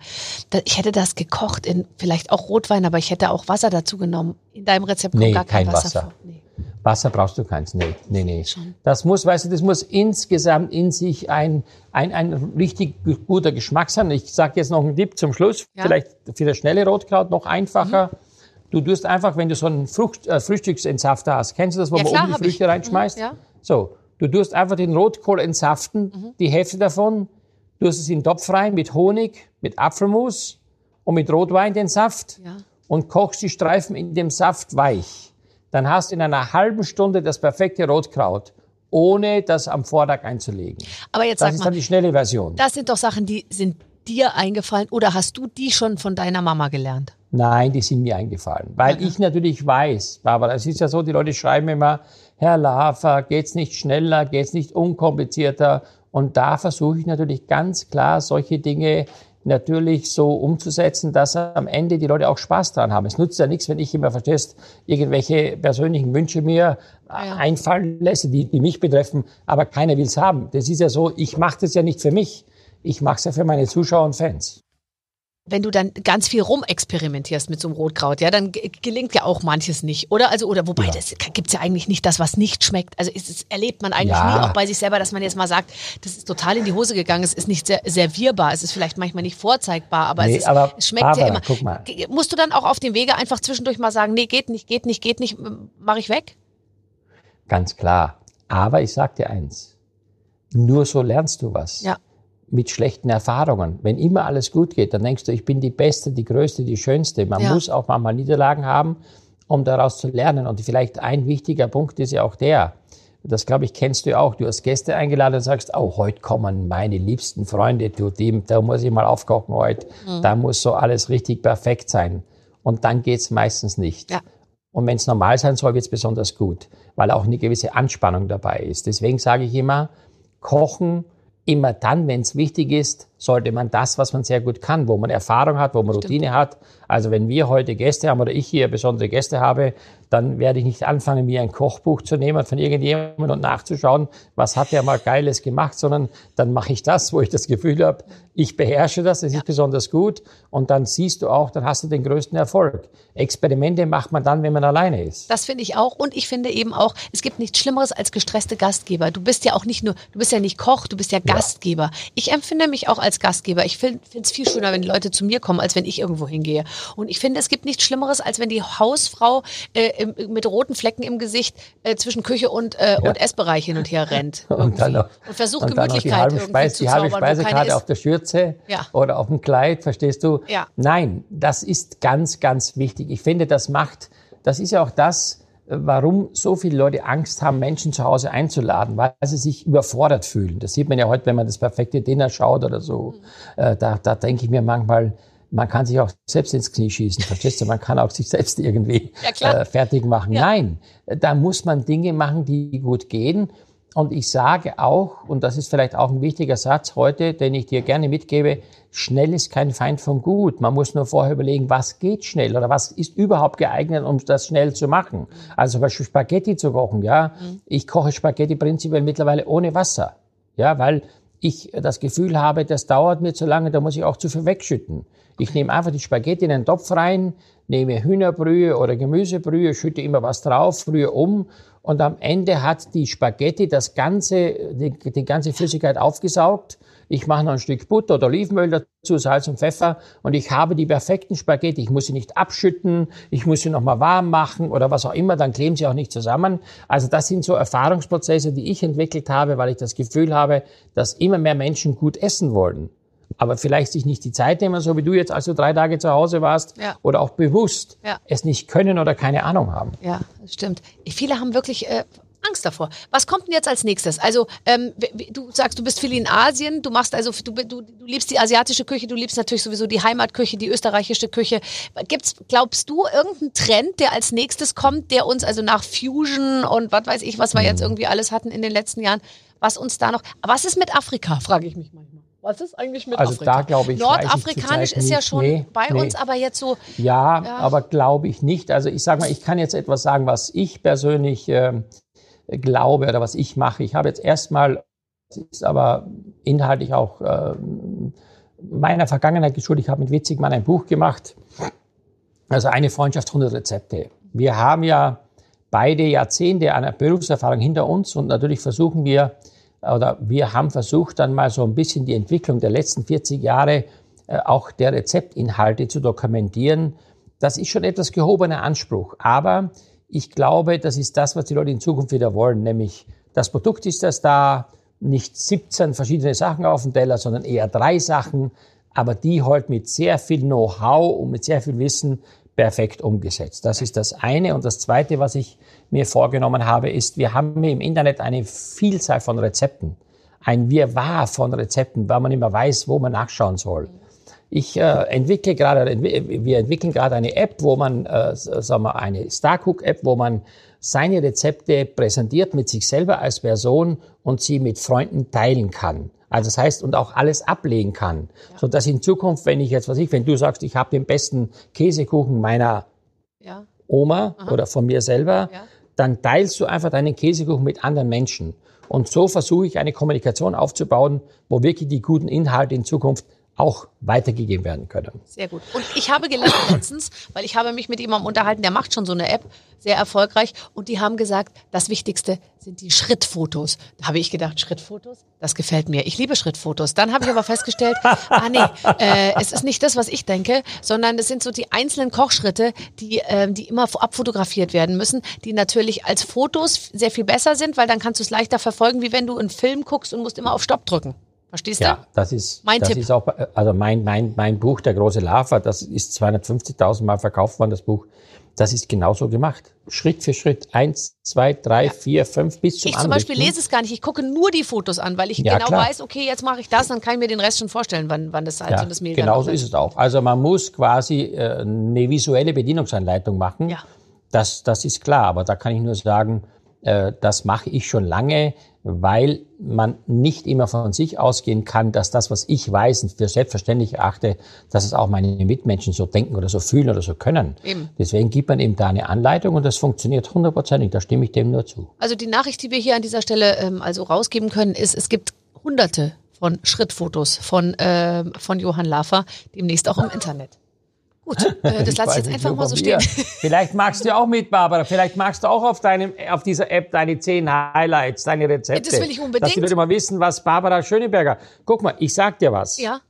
Ich hätte das gekocht in vielleicht auch Rotwein, aber ich hätte auch Wasser dazu genommen. In deinem Rezept kommt Nee, gar kein, kein Wasser, Wasser. Nee. Wasser brauchst du keins. Nee, nee, nee. Schon. Das muss, weißt du, das muss insgesamt in sich ein, ein, ein richtig guter Geschmack sein. Ich sage jetzt noch einen Tipp zum Schluss, Ja. vielleicht für das schnelle Rotkraut noch einfacher. Du tust einfach, wenn du so einen Frucht, äh, Frühstücksentsafter hast, kennst du das, wo Ja, man klar, oben die hab ich. Früchte reinschmeißt? Mhm, ja. So, du tust einfach den Rotkohl entsaften, die Hälfte davon, tust es in den Topf rein mit Honig, mit Apfelmus und mit Rotwein den Saft Ja. und kochst die Streifen in dem Saft weich. Dann hast du in einer halben Stunde das perfekte Rotkraut, ohne das am Vortag einzulegen. Aber jetzt Das sag ist mal, dann die schnelle Version. Das sind doch Sachen, die sind dir eingefallen oder hast du die schon von deiner Mama gelernt? Nein, die sind mir eingefallen. Weil ich natürlich weiß, Barbara, es ist ja so, die Leute schreiben immer, Herr Lafer, geht's nicht schneller, geht's nicht unkomplizierter? Und da versuche ich natürlich ganz klar, solche Dinge natürlich so umzusetzen, dass am Ende die Leute auch Spaß dran haben. Es nutzt ja nichts, wenn ich immer, verstehst, irgendwelche persönlichen Wünsche mir ja. einfallen lasse, die, die mich betreffen, aber keiner will's haben. Das ist ja so, ich mache das ja nicht für mich. Ich mache es ja für meine Zuschauer und Fans. Wenn du dann ganz viel rumexperimentierst mit so einem Rotkraut, ja, dann ge- gelingt ja auch manches nicht, oder? Also, oder wobei, das gibt's ja eigentlich nicht, das, was nicht schmeckt. Also, es, es erlebt man eigentlich Ja. nie, auch bei sich selber, dass man jetzt mal sagt, das ist total in die Hose gegangen, es ist nicht sehr servierbar, es ist vielleicht manchmal nicht vorzeigbar, aber, Nee, es, ist, aber es schmeckt Barbara, ja immer. guck mal. Musst du dann auch auf dem Wege einfach zwischendurch mal sagen, nee, geht nicht, geht nicht, geht nicht, mache ich weg? Ganz klar. Aber ich sag dir eins. Nur so lernst du was. Ja. Mit schlechten Erfahrungen. Wenn immer alles gut geht, dann denkst du, ich bin die Beste, die Größte, die Schönste. Man Ja. muss auch manchmal Niederlagen haben, um daraus zu lernen. Und vielleicht ein wichtiger Punkt ist ja auch der, das glaube ich, kennst du auch. Du hast Gäste eingeladen und sagst, oh, heute kommen meine liebsten Freunde, du, die, da muss ich mal aufkochen heute. Mhm. Da muss so alles richtig perfekt sein. Und dann geht's meistens nicht. Ja. Und wenn es normal sein soll, wird es besonders gut, weil auch eine gewisse Anspannung dabei ist. Deswegen sage ich immer, kochen immer dann, wenn es wichtig ist, sollte man das, was man sehr gut kann, wo man Erfahrung hat, wo man Routine hat. Also wenn wir heute Gäste haben oder ich hier besondere Gäste habe, dann werde ich nicht anfangen, mir ein Kochbuch zu nehmen von irgendjemandem und nachzuschauen, was hat der mal Geiles gemacht, sondern dann mache ich das, wo ich das Gefühl habe, ich beherrsche das, das ist besonders gut und dann siehst du auch, dann hast du den größten Erfolg. Experimente macht man dann, wenn man alleine ist. Das finde ich auch. Und ich finde eben auch, es gibt nichts Schlimmeres als gestresste Gastgeber. Du bist ja auch nicht nur, du bist ja nicht Koch, du bist ja Gastgeber. Ich empfinde mich auch als Gastgeber. Ich finde es viel schöner, wenn die Leute zu mir kommen, als wenn ich irgendwo hingehe. Und ich finde, es gibt nichts Schlimmeres, als wenn die Hausfrau äh, im, mit roten Flecken im Gesicht äh, zwischen Küche und, äh, und Essbereich hin und her rennt. Und dann noch, und versucht und noch die Gemütlichkeit halbe, irgendwie Speise, zu die halbe Speisekarte auf der Schürze Ja. oder auf dem Kleid, verstehst du? Ja. Nein, das ist ganz, ganz wichtig. Ich finde, das macht, das ist ja auch das, warum so viele Leute Angst haben, Menschen zu Hause einzuladen, weil sie sich überfordert fühlen. Das sieht man ja heute, wenn man das perfekte Dinner schaut oder so. Mhm. Äh, Da, da denke ich mir manchmal, man kann sich auch selbst ins Knie schießen, verstehst du? Man kann auch sich selbst irgendwie Ja, äh, fertig machen. Ja. Nein, da muss man Dinge machen, die gut gehen. Und ich sage auch, und das ist vielleicht auch ein wichtiger Satz heute, den ich dir gerne mitgebe, schnell ist kein Feind von gut. Man muss nur vorher überlegen, was geht schnell oder was ist überhaupt geeignet, um das schnell zu machen. Also zum Beispiel Spaghetti zu kochen, ja. Ich koche Spaghetti prinzipiell mittlerweile ohne Wasser. Ja, weil ich das Gefühl habe, das dauert mir zu lange, da muss ich auch zu viel wegschütten. Ich nehme einfach die Spaghetti in einen Topf rein, nehme Hühnerbrühe oder Gemüsebrühe, schütte immer was drauf, rühre um und am Ende hat die Spaghetti das ganze, die, die ganze Flüssigkeit aufgesaugt. Ich mache noch ein Stück Butter oder Olivenöl dazu, Salz und Pfeffer und ich habe die perfekten Spaghetti. Ich muss sie nicht abschütten, ich muss sie nochmal warm machen oder was auch immer, dann kleben sie auch nicht zusammen. Also das sind so Erfahrungsprozesse, die ich entwickelt habe, weil ich das Gefühl habe, dass immer mehr Menschen gut essen wollen aber vielleicht sich nicht die Zeit nehmen, so wie du jetzt, als du drei Tage zu Hause warst, ja. oder auch bewusst ja. es nicht können oder keine Ahnung haben. Ja, das stimmt. Viele haben wirklich äh, Angst davor. Was kommt denn jetzt als nächstes? Also ähm, du sagst, du bist viel in Asien, du machst also, du, du, du liebst die asiatische Küche, du liebst natürlich sowieso die Heimatküche, die österreichische Küche. Gibt's, glaubst du, irgendeinen Trend, der als nächstes kommt, der uns also nach Fusion und was weiß ich, was wir jetzt mhm. irgendwie alles hatten in den letzten Jahren, was uns da noch, was ist mit Afrika, frage ich mich manchmal. Was ist eigentlich mit also Afrika? Da glaube ich, Nordafrikanisch ist ja schon nee, bei nee. uns, aber jetzt so. Ja, ja. aber glaube ich nicht. Also ich sage mal, ich kann jetzt etwas sagen, was ich persönlich äh, glaube oder was ich mache. Ich habe jetzt erstmal, ist aber inhaltlich auch äh, meiner Vergangenheit geschuldet. Ich habe mit Witzigmann ein Buch gemacht. Also eine Freundschaft, 100 Rezepte. Wir haben ja beide Jahrzehnte einer Berufserfahrung hinter uns und natürlich versuchen wir, oder wir haben versucht, dann mal so ein bisschen die Entwicklung der letzten 40 Jahre äh, auch der Rezeptinhalte zu dokumentieren. Das ist schon etwas gehobener Anspruch. Aber ich glaube, das ist das, was die Leute in Zukunft wieder wollen, nämlich das Produkt ist das da, nicht 17 verschiedene Sachen auf dem Teller, sondern eher drei Sachen, aber die halt mit sehr viel Know-how und mit sehr viel Wissen perfekt umgesetzt. Das ist das eine. Und das zweite, was ich mir vorgenommen habe, ist, wir haben im Internet eine Vielzahl von Rezepten. Ein Wirrwarr von Rezepten, weil man immer weiß, wo man nachschauen soll. Ich äh, entwickle gerade, wir entwickeln gerade eine App, wo man, äh, sagen wir, eine Starcook-App, wo man seine Rezepte präsentiert mit sich selber als Person und sie mit Freunden teilen kann. Also das heißt, und auch alles ablegen kann. Ja. So dass in Zukunft, wenn ich jetzt, was ich, wenn du sagst, ich habe den besten Käsekuchen meiner ja. Oma Aha. oder von mir selber, ja. dann teilst du einfach deinen Käsekuchen mit anderen Menschen. Und so versuche ich eine Kommunikation aufzubauen, wo wirklich die guten Inhalte in Zukunft auch weitergegeben werden können. Sehr gut. Und ich habe gelernt letztens, weil ich habe mich mit jemandem unterhalten, der macht schon so eine App, sehr erfolgreich, und die haben gesagt, das Wichtigste sind die Schrittfotos. Da habe ich gedacht, Schrittfotos, das gefällt mir. Ich liebe Schrittfotos. Dann habe ich aber festgestellt, ah nee, äh, es ist nicht das, was ich denke, sondern es sind so die einzelnen Kochschritte, die, äh, die immer abfotografiert werden müssen, die natürlich als Fotos sehr viel besser sind, weil dann kannst du es leichter verfolgen, wie wenn du einen Film guckst und musst immer auf Stopp drücken. Verstehst du? Ja, das ist mein das Tipp. Ist auch, also mein, mein, mein Buch, Der große Lava, das ist 250.000 Mal verkauft worden, das Buch. Das ist genauso gemacht. Schritt für Schritt. Eins, zwei, drei, ja. vier, fünf bis zum Ich zum Beispiel lese es gar nicht. Ich gucke nur die Fotos an, weil ich ja, genau klar. weiß, okay, jetzt mache ich das, dann kann ich mir den Rest schon vorstellen, wann, wann das Salz ja, und das Mehl Genau so ist es auch. Also man muss quasi äh, eine visuelle Bedienungsanleitung machen. Ja. Das, das ist klar. Aber da kann ich nur sagen, das mache ich schon lange weil man nicht immer von sich ausgehen kann, dass das, was ich weiß und für selbstverständlich erachte, dass es auch meine Mitmenschen so denken oder so fühlen oder so können. Eben. Deswegen gibt man eben da eine Anleitung und das funktioniert hundertprozentig, da stimme ich dem nur zu. Also die Nachricht, die wir hier an dieser Stelle ähm, also rausgeben können, ist, es gibt hunderte von Schrittfotos von, äh, von Johann Lafer, demnächst auch im Internet. Gut, äh, das lasse ich jetzt einfach mal so stehen. Vielleicht magst du auch mit, Barbara. Vielleicht magst du auch auf, deinem, auf dieser App deine zehn Highlights, deine Rezepte. Das will ich unbedingt. Dass die Leute mal wissen, was Barbara Schöneberger. Guck mal, ich sag dir was. Ja.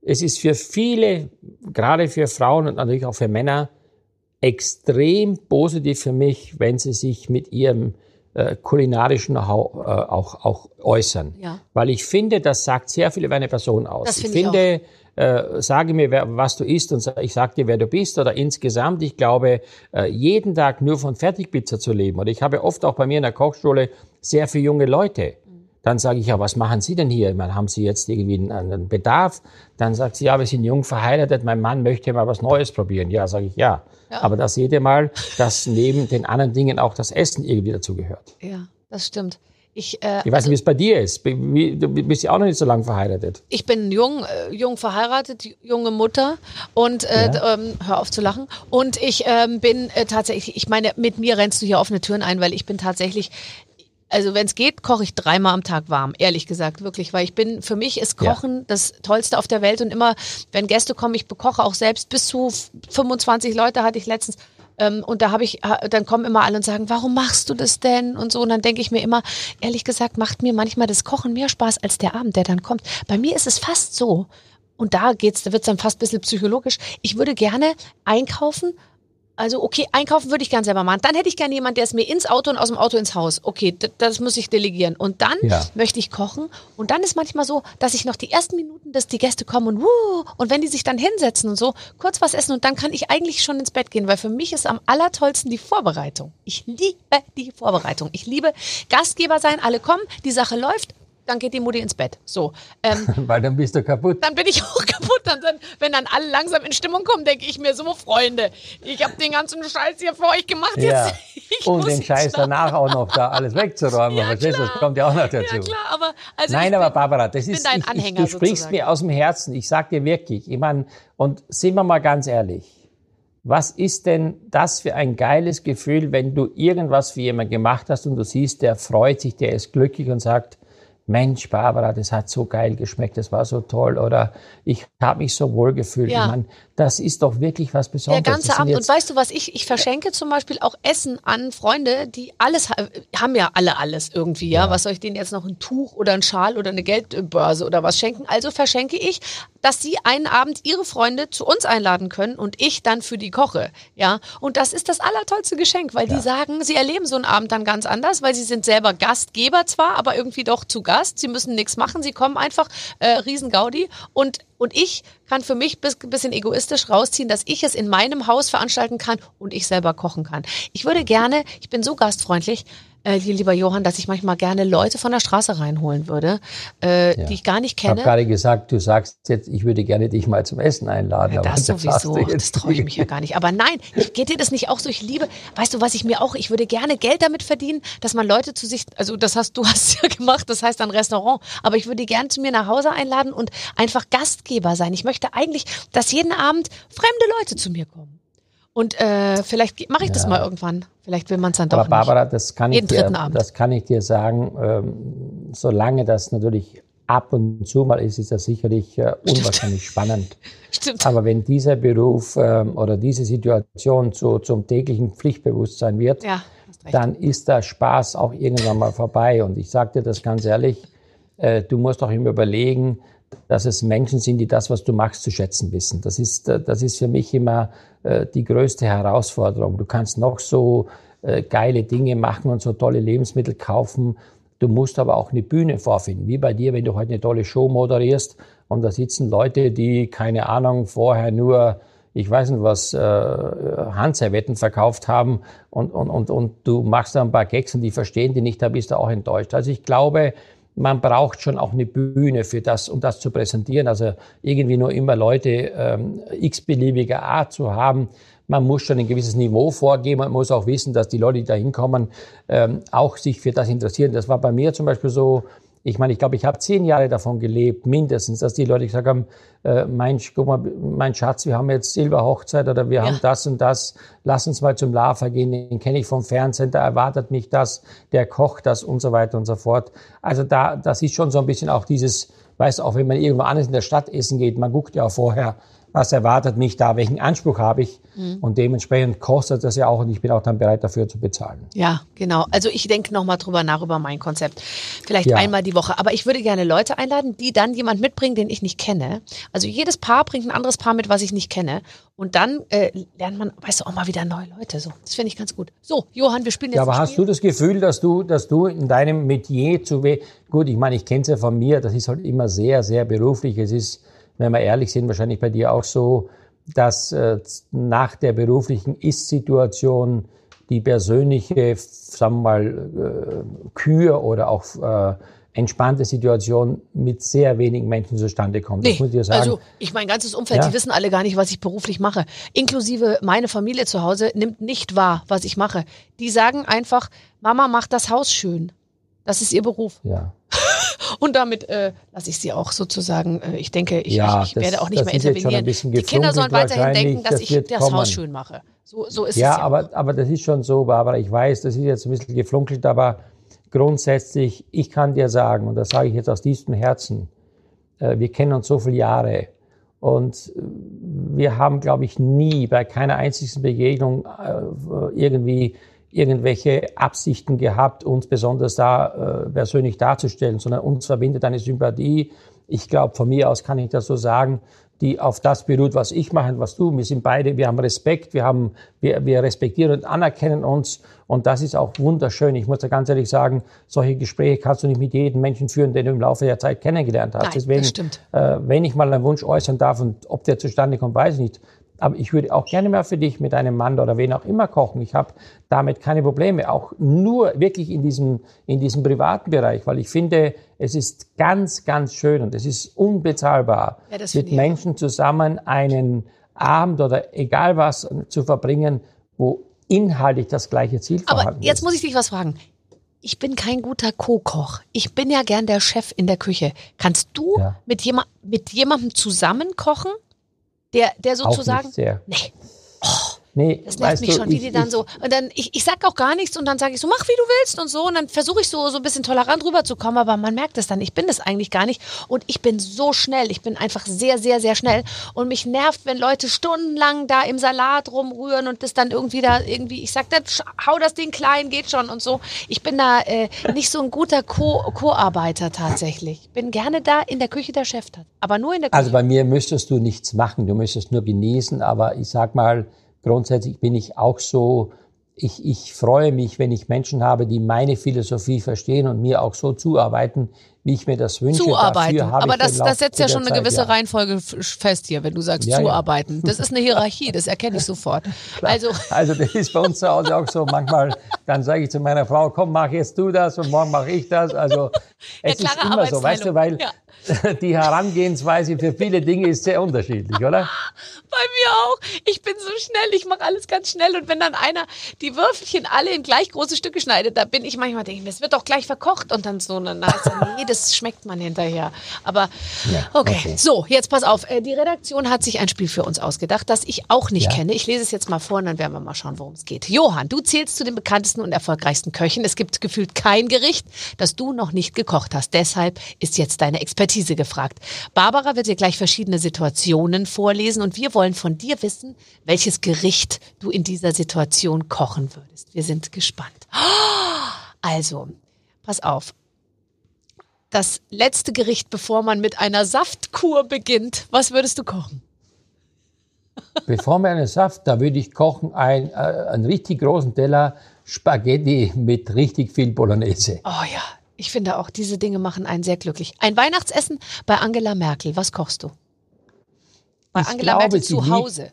Es ist für viele, gerade für Frauen und natürlich auch für Männer, extrem positiv für mich, wenn sie sich mit ihrem äh, kulinarischen Know-how äh, auch, auch äußern. Ja. Weil ich finde, das sagt sehr viel über eine Person aus. Das find ich finde, ich äh, sage mir, wer, was du isst und ich sage dir, wer du bist oder insgesamt. Ich glaube, äh, jeden Tag nur von Fertigpizza zu leben. Und ich habe oft auch bei mir in der Kochschule sehr viele junge Leute. Dann sage ich, ja, was machen Sie denn hier? meine, haben Sie jetzt irgendwie einen, einen Bedarf? Dann sagt sie, ja, wir sind jung verheiratet, mein Mann möchte mal was Neues probieren. Ja, sage ich, ja. ja. Aber das seht ihr mal, dass neben den anderen Dingen auch das Essen irgendwie dazu gehört. Ja, das stimmt. Ich, äh, ich weiß nicht, wie es bei dir ist. Du bist ja auch noch nicht so lange verheiratet. Ich bin jung, äh, jung verheiratet, junge Mutter und äh, ja. ähm, hör auf zu lachen. Und ich ähm, bin äh, tatsächlich, ich meine, mit mir rennst du hier offene Türen ein, weil ich bin tatsächlich also wenn es geht, koche ich dreimal am Tag warm, ehrlich gesagt, wirklich, weil ich bin, für mich ist Kochen ja. das Tollste auf der Welt und immer, wenn Gäste kommen, ich bekoche auch selbst bis zu 25 Leute hatte ich letztens. Ähm, und da habe ich, dann kommen immer alle und sagen, warum machst du das denn? Und so. Und dann denke ich mir immer, ehrlich gesagt, macht mir manchmal das Kochen mehr Spaß als der Abend, der dann kommt. Bei mir ist es fast so, und da geht's, da wird's dann fast ein bisschen psychologisch. Ich würde gerne einkaufen also okay, einkaufen würde ich gern selber machen. Dann hätte ich gerne jemanden, der es mir ins Auto und aus dem Auto ins Haus. Okay, das muss ich delegieren. Und dann ja. möchte ich kochen. Und dann ist manchmal so, dass ich noch die ersten Minuten, dass die Gäste kommen und wuh, und wenn die sich dann hinsetzen und so, kurz was essen und dann kann ich eigentlich schon ins Bett gehen, weil für mich ist am allertollsten die Vorbereitung. Ich liebe die Vorbereitung. Ich liebe Gastgeber sein, alle kommen, die Sache läuft dann geht die Mutti ins Bett. So. Ähm, Weil dann bist du kaputt. Dann bin ich auch kaputt. Und dann, wenn dann alle langsam in Stimmung kommen, denke ich mir so, Freunde, ich habe den ganzen Scheiß hier für euch gemacht. Ja. Und den Scheiß danach auch noch da alles wegzuräumen. ja, verstehst du? Das kommt ja auch noch dazu. Ja, klar, aber also Nein, aber Barbara, das ist, ich, ich, du sprichst sozusagen. mir aus dem Herzen. Ich sag dir wirklich, ich meine, und sind wir mal ganz ehrlich, was ist denn das für ein geiles Gefühl, wenn du irgendwas für jemanden gemacht hast und du siehst, der freut sich, der ist glücklich und sagt, Mensch, Barbara, das hat so geil geschmeckt, das war so toll oder ich habe mich so wohl gefühlt. Ja. Ich mein, das ist doch wirklich was Besonderes. Der ganze Abend. Und weißt du was, ich, ich verschenke zum Beispiel auch Essen an Freunde, die alles haben ja alle alles irgendwie, ja. ja. Was soll ich denen jetzt noch ein Tuch oder ein Schal oder eine Geldbörse oder was schenken? Also verschenke ich, dass sie einen Abend ihre Freunde zu uns einladen können und ich dann für die koche, ja. Und das ist das allertollste Geschenk, weil ja. die sagen, sie erleben so einen Abend dann ganz anders, weil sie sind selber Gastgeber zwar, aber irgendwie doch zu Gast. Sie müssen nichts machen, sie kommen einfach äh, Riesengaudi und und ich kann für mich ein bisschen egoistisch rausziehen, dass ich es in meinem Haus veranstalten kann und ich selber kochen kann. Ich würde gerne, ich bin so gastfreundlich, äh, lieber Johann, dass ich manchmal gerne Leute von der Straße reinholen würde, äh, ja. die ich gar nicht kenne. Ich habe gerade gesagt, du sagst jetzt, ich würde gerne dich mal zum Essen einladen. Ja, das sowieso, das traue ich mich ja gar nicht. Aber nein, geht dir das nicht auch so? Ich liebe, weißt du, was ich mir auch, ich würde gerne Geld damit verdienen, dass man Leute zu sich, also das hast du hast ja gemacht, das heißt ein Restaurant, aber ich würde gerne zu mir nach Hause einladen und einfach Gastgeber sein. Ich möchte eigentlich, dass jeden Abend fremde Leute zu mir kommen. Und äh, vielleicht mache ich das mal irgendwann. Vielleicht will man es dann doch Aber Barbara, nicht. das kann, ich dir, das kann ich dir sagen, ähm, solange das natürlich ab und zu mal ist, ist das sicherlich äh, unwahrscheinlich spannend. Stimmt. Aber wenn dieser Beruf ähm, oder diese Situation zu, zum täglichen Pflichtbewusstsein wird, ja, dann ist der Spaß auch irgendwann mal vorbei. Und ich sage dir das ganz ehrlich, äh, du musst auch immer überlegen, dass es Menschen sind, die das, was du machst, zu schätzen wissen. Das ist, äh, das ist für mich immer äh, die größte Herausforderung. Du kannst noch so äh, geile Dinge machen und so tolle Lebensmittel kaufen. Du musst aber auch eine Bühne vorfinden. Wie bei dir, wenn du heute eine tolle Show moderierst und da sitzen Leute, die, keine Ahnung, vorher nur ich weiß nicht was, äh, Handservietten verkauft haben und, und, und, und du machst da ein paar Gags und die verstehen die nicht, da bist du auch enttäuscht. Also ich glaube, man braucht schon auch eine Bühne für das, um das zu präsentieren. Also irgendwie nur immer Leute ähm, x-beliebiger Art zu haben. Man muss schon ein gewisses Niveau vorgeben. Man muss auch wissen, dass die Leute, die da hinkommen, ähm, auch sich für das interessieren. Das war bei mir zum Beispiel so, ich meine, ich glaube, ich habe zehn Jahre davon gelebt, mindestens, dass die Leute gesagt haben, äh, mein, guck mal, mein Schatz, wir haben jetzt Silberhochzeit oder wir ja. haben das und das, lass uns mal zum Lava gehen, den kenne ich vom Fernsehen, da erwartet mich das, der kocht das und so weiter und so fort. Also da, das ist schon so ein bisschen auch dieses, weißt du, auch wenn man irgendwo anders in der Stadt essen geht, man guckt ja auch vorher, was erwartet mich da, welchen Anspruch habe ich. Mhm. Und dementsprechend kostet das ja auch und ich bin auch dann bereit dafür zu bezahlen. Ja, genau. Also ich denke nochmal drüber nach über mein Konzept. Vielleicht ja. einmal die Woche. Aber ich würde gerne Leute einladen, die dann jemand mitbringen, den ich nicht kenne. Also jedes Paar bringt ein anderes Paar mit, was ich nicht kenne. Und dann äh, lernt man, weißt du, auch mal wieder neue Leute. So, das finde ich ganz gut. So, Johann, wir spielen jetzt. Ja, aber hast du das Gefühl, dass du, dass du in deinem Metier zu we gut, ich meine, ich kenne es ja von mir, das ist halt immer sehr, sehr beruflich. Es ist wenn wir ehrlich sind, wahrscheinlich bei dir auch so, dass äh, nach der beruflichen Ist-Situation die persönliche, sagen wir mal, äh, Kür oder auch äh, entspannte Situation mit sehr wenigen Menschen zustande kommt. Nee, das muss ich dir sagen. Also ich mein ganzes Umfeld, ja? die wissen alle gar nicht, was ich beruflich mache. Inklusive meine Familie zu Hause nimmt nicht wahr, was ich mache. Die sagen einfach, Mama macht das Haus schön. Das ist ihr Beruf. Ja. Und damit äh, lasse ich sie auch sozusagen, äh, ich denke, ich, ja, ich, ich das, werde auch nicht mehr intervenieren. Die Kinder sollen weiterhin denken, dass das ich das kommen. Haus schön mache. So, so ist ja, es ja aber, aber das ist schon so, Barbara, ich weiß, das ist jetzt ein bisschen geflunkelt, aber grundsätzlich, ich kann dir sagen, und das sage ich jetzt aus tiefstem Herzen, äh, wir kennen uns so viele Jahre und äh, wir haben, glaube ich, nie bei keiner einzigen Begegnung äh, irgendwie irgendwelche Absichten gehabt, uns besonders da äh, persönlich darzustellen, sondern uns verbindet eine Sympathie. Ich glaube, von mir aus kann ich das so sagen, die auf das beruht, was ich mache und was du. Wir sind beide, wir haben Respekt, wir haben, wir, wir respektieren und anerkennen uns. Und das ist auch wunderschön. Ich muss da ganz ehrlich sagen, solche Gespräche kannst du nicht mit jedem Menschen führen, den du im Laufe der Zeit kennengelernt hast. Nein, Deswegen, das stimmt. Äh, wenn ich mal einen Wunsch äußern darf und ob der zustande kommt, weiß ich nicht. Aber ich würde auch gerne mal für dich mit einem Mann oder wen auch immer kochen. Ich habe damit keine Probleme. Auch nur wirklich in diesem, in diesem privaten Bereich, weil ich finde, es ist ganz, ganz schön und es ist unbezahlbar, Ja, mit Menschen zusammen einen Abend oder egal was zu verbringen, wo inhaltlich das gleiche Ziel Aber vorhanden jetzt ist. muss ich dich was fragen. Ich bin kein guter Co-Koch. Ich bin ja gern der Chef in der Küche. Kannst du Ja. mit, jema mit jemandem zusammen kochen? Der, der auch sozusagen. nicht sehr. Nee, Nee, das nervt mich du, schon, ich- die dann so. Und dann, ich, ich sag auch gar nichts und dann sage ich so, mach wie du willst und so. Und dann versuche ich so, so ein bisschen tolerant rüberzukommen, aber man merkt es dann. Ich bin das eigentlich gar nicht. Und ich bin so schnell. Ich bin einfach sehr, sehr, sehr schnell. Und mich nervt, wenn Leute stundenlang da im Salat rumrühren und das dann irgendwie da irgendwie, ich sag, dann hau das Ding klein, geht schon und so. Ich bin da äh, nicht so ein guter Co- Co-Arbeiter tatsächlich. Ich bin gerne da in der Küche der Chef. Aber nur in der Küche. Also bei mir müsstest du nichts machen, du müsstest nur genießen, aber ich sag mal, grundsätzlich bin ich auch so, ich, ich freue mich, wenn ich Menschen habe, die meine Philosophie verstehen und mir auch so zuarbeiten, wie ich mir das wünsche. Zuarbeiten. Aber das, das setzt ja schon eine Zeit, gewisse ja. Reihenfolge fest hier, wenn du sagst Ja, ja. zuarbeiten. Das ist eine Hierarchie, das erkenne ich sofort. Also, Also das ist bei uns zu Hause auch so. Manchmal, dann sage ich zu meiner Frau, komm, mach jetzt du das und morgen mache ich das. Also es ist immer so, weißt du, weil die Herangehensweise für viele Dinge ist sehr unterschiedlich, oder? bei mir auch. Ich bin so schnell, ich mache alles ganz schnell. Und wenn dann einer die Würfelchen alle in gleich große Stücke schneidet, da bin ich manchmal, denke das wird doch gleich verkocht. Und dann so, heißt es, nee, das schmeckt man hinterher. Aber Ja, okay. okay. so, jetzt pass auf. Äh, Die Redaktion hat sich ein Spiel für uns ausgedacht, das ich auch nicht Ja. kenne. Ich lese es jetzt mal vor und dann werden wir mal schauen, worum es geht. Johann, du zählst zu den bekanntesten und erfolgreichsten Köchen. Es gibt gefühlt kein Gericht, das du noch nicht gekocht hast. Deshalb ist jetzt deine Expertise gefragt. Barbara wird dir gleich verschiedene Situationen vorlesen und wir wollen von dir wissen, welches Gericht du in dieser Situation kochen würdest. Wir sind gespannt. Also, pass auf. Das letzte Gericht, bevor man mit einer Saftkur beginnt, was würdest du kochen? Bevor wir einen Saft, da würde ich kochen ein, äh, einen richtig großen Teller Spaghetti mit richtig viel Bolognese. Oh ja, ich finde auch, diese Dinge machen einen sehr glücklich. Ein Weihnachtsessen bei Angela Merkel. Was kochst du? Bei Ich Angela glaube, Merkel zu Hause.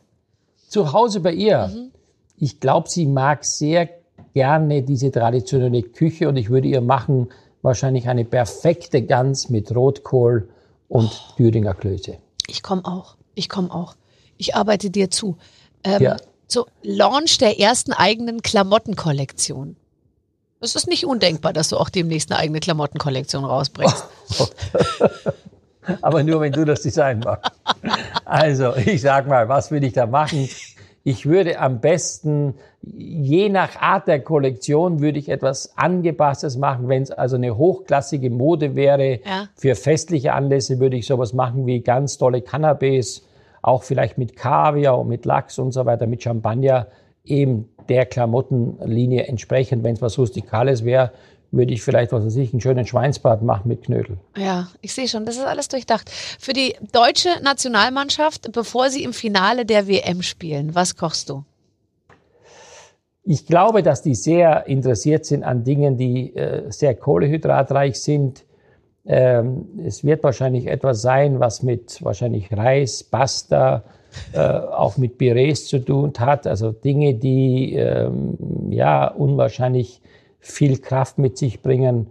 Zu Hause bei ihr. Mhm. Ich glaube, sie mag sehr gerne diese traditionelle Küche und ich würde ihr machen wahrscheinlich eine perfekte Gans mit Rotkohl und Oh. Thüringer Klöße. Ich komme auch. Ich komme auch. Ich arbeite dir zu. Ähm, Ja. Zu Launch der ersten eigenen Klamottenkollektion. Es ist nicht undenkbar, dass du auch demnächst eine eigene Klamottenkollektion rausbringst. Aber nur, wenn du das Design machst. Also, ich sag mal, was würde ich da machen? Ich würde am besten, je nach Art der Kollektion, würde ich etwas Angepasstes machen. Wenn es also eine hochklassige Mode wäre, Ja. für festliche Anlässe würde ich sowas machen wie ganz tolle Cannabis, auch vielleicht mit Kaviar und mit Lachs und so weiter, mit Champagner, eben der Klamottenlinie entsprechend. Wenn es was Rustikales wäre, würde ich vielleicht, was weiß ich, einen schönen Schweinsbraten machen mit Knödel. Ja, ich sehe schon, das ist alles durchdacht. Für die deutsche Nationalmannschaft, bevor sie im Finale der WM spielen, was kochst du? Ich glaube, dass die sehr interessiert sind an Dingen, die äh, sehr kohlehydratreich sind. Ähm, es wird wahrscheinlich etwas sein, was mit wahrscheinlich Reis, Pasta, äh, auch mit Pürés zu tun hat. Also Dinge, die ähm, ja unwahrscheinlich viel Kraft mit sich bringen.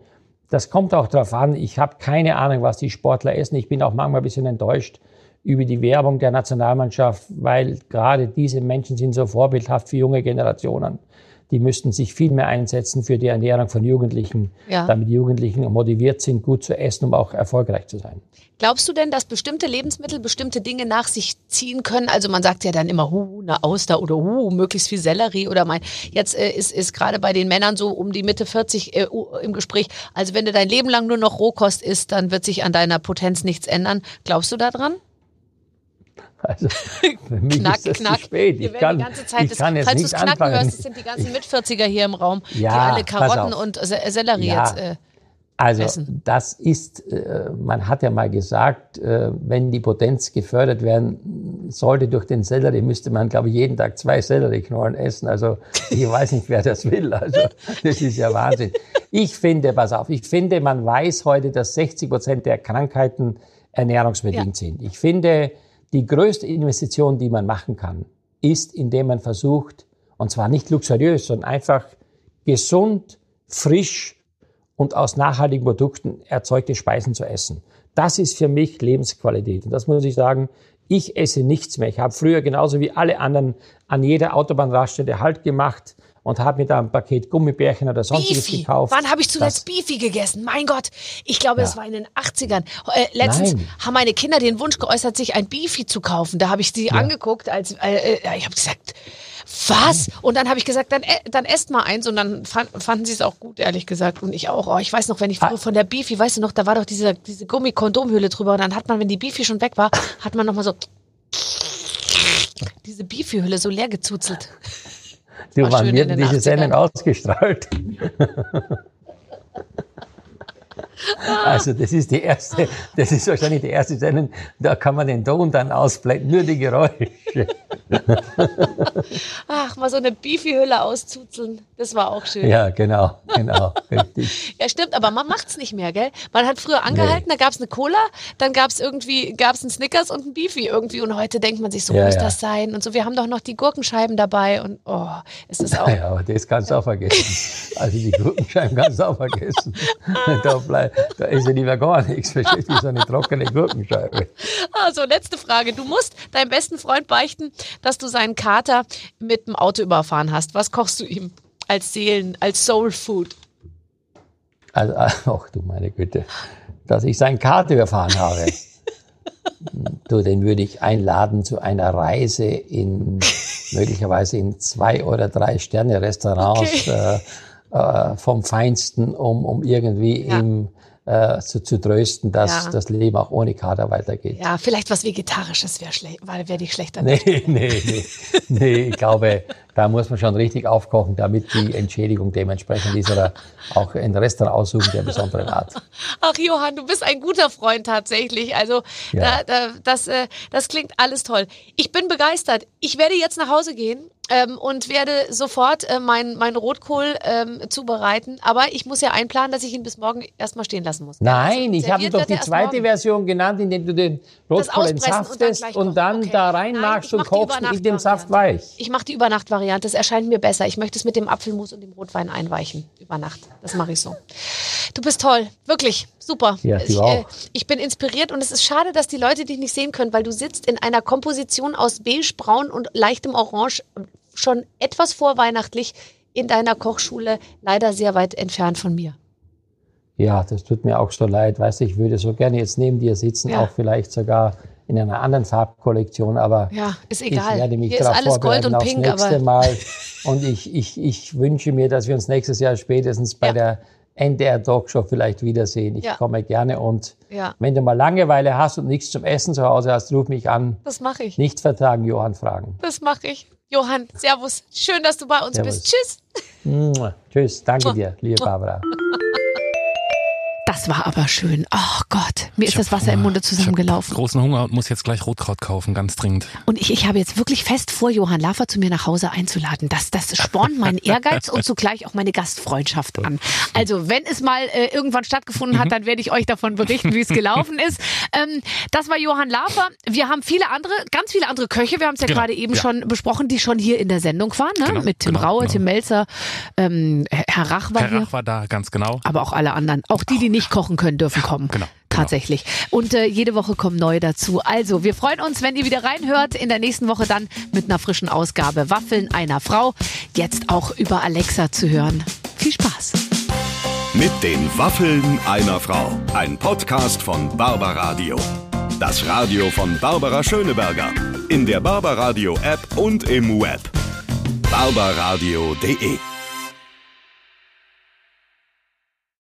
Das kommt auch darauf an. Ich habe keine Ahnung, was die Sportler essen. Ich bin auch manchmal ein bisschen enttäuscht über die Werbung der Nationalmannschaft, weil gerade diese Menschen sind so vorbildhaft für junge Generationen. Die müssten sich viel mehr einsetzen für die Ernährung von Jugendlichen, Ja. damit Jugendlichen motiviert sind, gut zu essen, um auch erfolgreich zu sein. Glaubst du denn, dass bestimmte Lebensmittel bestimmte Dinge nach sich ziehen können? Also man sagt ja dann immer, hu, eine Auster oder hu, möglichst viel Sellerie oder mein. Jetzt äh, ist, ist gerade bei den Männern so um die Mitte 40 äh, im Gespräch. Also wenn du dein Leben lang nur noch Rohkost isst, dann wird sich an deiner Potenz nichts ändern. Glaubst du daran? Also für mich Knack, ist das knack. zu spät. Ich kann, die ganze Zeit, ich kann jetzt falls du nicht es knacken anfangen. hörst, es sind die ganzen Mit-40er hier im Raum, die Ja, alle pass Karotten und Se Sellerie Ja. jetzt. Äh, Also essen. das ist, äh, man hat ja mal gesagt, äh, wenn die Potenz gefördert werden sollte durch den Sellerie, müsste man, glaube ich, jeden Tag zwei Sellerieknollen essen. Also ich weiß nicht, wer das will. Also das ist ja Wahnsinn. Ich finde, pass auf, ich finde, man weiß heute, dass 60 Prozent der Krankheiten ernährungsbedingt sind. Ich finde, die größte Investition, die man machen kann, ist, indem man versucht, und zwar nicht luxuriös, sondern einfach gesund, frisch und aus nachhaltigen Produkten erzeugte Speisen zu essen. Das ist für mich Lebensqualität. Und das muss ich sagen, ich esse nichts mehr. Ich habe früher genauso wie alle anderen an jeder Autobahnraststätte Halt gemacht und habe mir da ein Paket Gummibärchen oder sonstiges Beefy. gekauft. Wann habe ich zuletzt Das- Beefy gegessen? Mein Gott, ich glaube, es Ja. war in den 80ern. Äh, letztens Nein. haben meine Kinder den Wunsch geäußert, sich ein Beefy zu kaufen. Da habe ich sie angeguckt, als äh, äh, ich habe gesagt, was? Und dann habe ich gesagt, dann, äh, dann esst mal eins. Und dann fand, fanden sie es auch gut, ehrlich gesagt. Und ich auch. Oh, ich weiß noch, wenn ich früher Ah. von der Beefy, weißt du noch, da war doch diese, diese Gummikondomhülle drüber. Und dann hat man, wenn die Beefy schon weg war, hat man nochmal so diese Beefy-Hülle so leer gezuzelt. Du, wann wird diese 80ern. Sendung ausgestrahlt? Also das ist die erste, das ist wahrscheinlich die erste Sendung, da kann man den Ton dann ausblenden, nur die Geräusche. Ach, mal so eine Beefy-Hülle auszuzeln. Das war auch schön. Ja, genau, genau, richtig. Ja, stimmt, aber man macht's nicht mehr, gell? Man hat früher angehalten, da gab's eine Cola, dann gab's irgendwie, gab's einen Snickers und ein Beefy irgendwie und heute denkt man sich, so Ja, muss ja. das sein und so. Wir haben doch noch die Gurkenscheiben dabei und oh, es ist auch. Ja, aber das kannst du auch vergessen. Also die Gurkenscheiben kannst du auch vergessen. Da, bleib, da ist ja lieber gar nichts, verstehst du, so eine trockene Gurkenscheibe. Also, letzte Frage. Du musst deinem besten Freund beichten, dass du seinen Kater mit dem Auto überfahren hast. Was kochst du ihm als Seelen, als Soul Food? Also, ach du meine Güte, dass ich seine Karte überfahren habe. Du, den würde ich einladen zu einer Reise in möglicherweise in zwei oder drei Sterne Restaurants äh, äh, vom Feinsten, um, um irgendwie Ja. ihm äh, zu, zu trösten, dass Ja. das Leben auch ohne Kater weitergeht. Ja, vielleicht was Vegetarisches wäre schlecht, weil wäre nicht schlechter. Nee, nee, nee, nee, ich glaube, da muss man schon richtig aufkochen, damit die Entschädigung dementsprechend ist oder auch ein Restaurant aussuchen der besonderen Art. Ach Johann, du bist ein guter Freund tatsächlich. Also Ja. da, da, das, äh, das klingt alles toll. Ich bin begeistert. Ich werde jetzt nach Hause gehen ähm, und werde sofort äh, meinen mein Rotkohl ähm, zubereiten. Aber ich muss ja einplanen, dass ich ihn bis morgen erstmal stehen lassen muss. Nein, Also, ich habe doch die zweite. Version genannt, indem du den Rotkohl auspressen und dann entsaftest und dann Okay. da reinmachst und kochst in dem Saft weich. Ich mache die Übernachtvariante. Das erscheint mir besser. Ich möchte es mit dem Apfelmus und dem Rotwein einweichen über Nacht. Das mache ich so. Du bist toll, wirklich super. Ja, ich, auch. ich bin inspiriert und es ist schade, dass die Leute dich nicht sehen können, weil du sitzt in einer Komposition aus beige, braun und leichtem Orange schon etwas vorweihnachtlich in deiner Kochschule, leider sehr weit entfernt von mir. Ja, das tut mir auch so leid. Weißt du, ich würde so gerne jetzt neben dir sitzen, Ja. auch vielleicht sogar in einer anderen Farbkollektion, aber Ja, ist ich egal. werde mich darauf alles Gold vorbereiten und aufs Pink, nächste aber Mal. Und ich, ich, ich wünsche mir, dass wir uns nächstes Jahr spätestens bei Ja. der NDR Talkshow vielleicht wiedersehen. Ich Ja. komme gerne und Ja. wenn du mal Langeweile hast und nichts zum Essen zu Hause hast, ruf mich an. das mache ich. Nicht vertagen, Johann fragen. Das mache ich. Johann, Servus. Schön, dass du bei uns Servus. bist. Tschüss. Tschüss, danke dir, liebe Barbara. Das war aber schön. Oh Gott, mir ist das Wasser im Munde Ich zusammengelaufen. großen Hunger und muss jetzt gleich Rotkraut kaufen, ganz dringend. Und ich, ich habe jetzt wirklich fest vor, Johann Laffer zu mir nach Hause einzuladen. Das, das spornt meinen Ehrgeiz und zugleich auch meine Gastfreundschaft an. Also, wenn es mal äh, irgendwann stattgefunden hat, dann werde ich euch davon berichten, wie es gelaufen ist. Ähm, das war Johann Laffer. Wir haben viele andere, ganz viele andere Köche, wir haben es ja Genau, gerade eben ja. schon besprochen, die schon hier in der Sendung waren, ne? Genau, Mit Tim genau, Raue, genau. Tim Melzer, ähm, Herr Rach war Herr hier. Rach war da, ganz genau. aber auch alle anderen. Auch die, die nicht kochen können, dürfen kommen. genau. tatsächlich. Und äh, jede Woche kommen neue dazu. Also, wir freuen uns, wenn ihr wieder reinhört. In der nächsten Woche dann mit einer frischen Ausgabe Waffeln einer Frau. Jetzt auch über Alexa zu hören. Viel Spaß. Mit den Waffeln einer Frau. Ein Podcast von Barbaradio. Das Radio von Barbara Schöneberger. In der Barbaradio App und im Web. barbaradio.de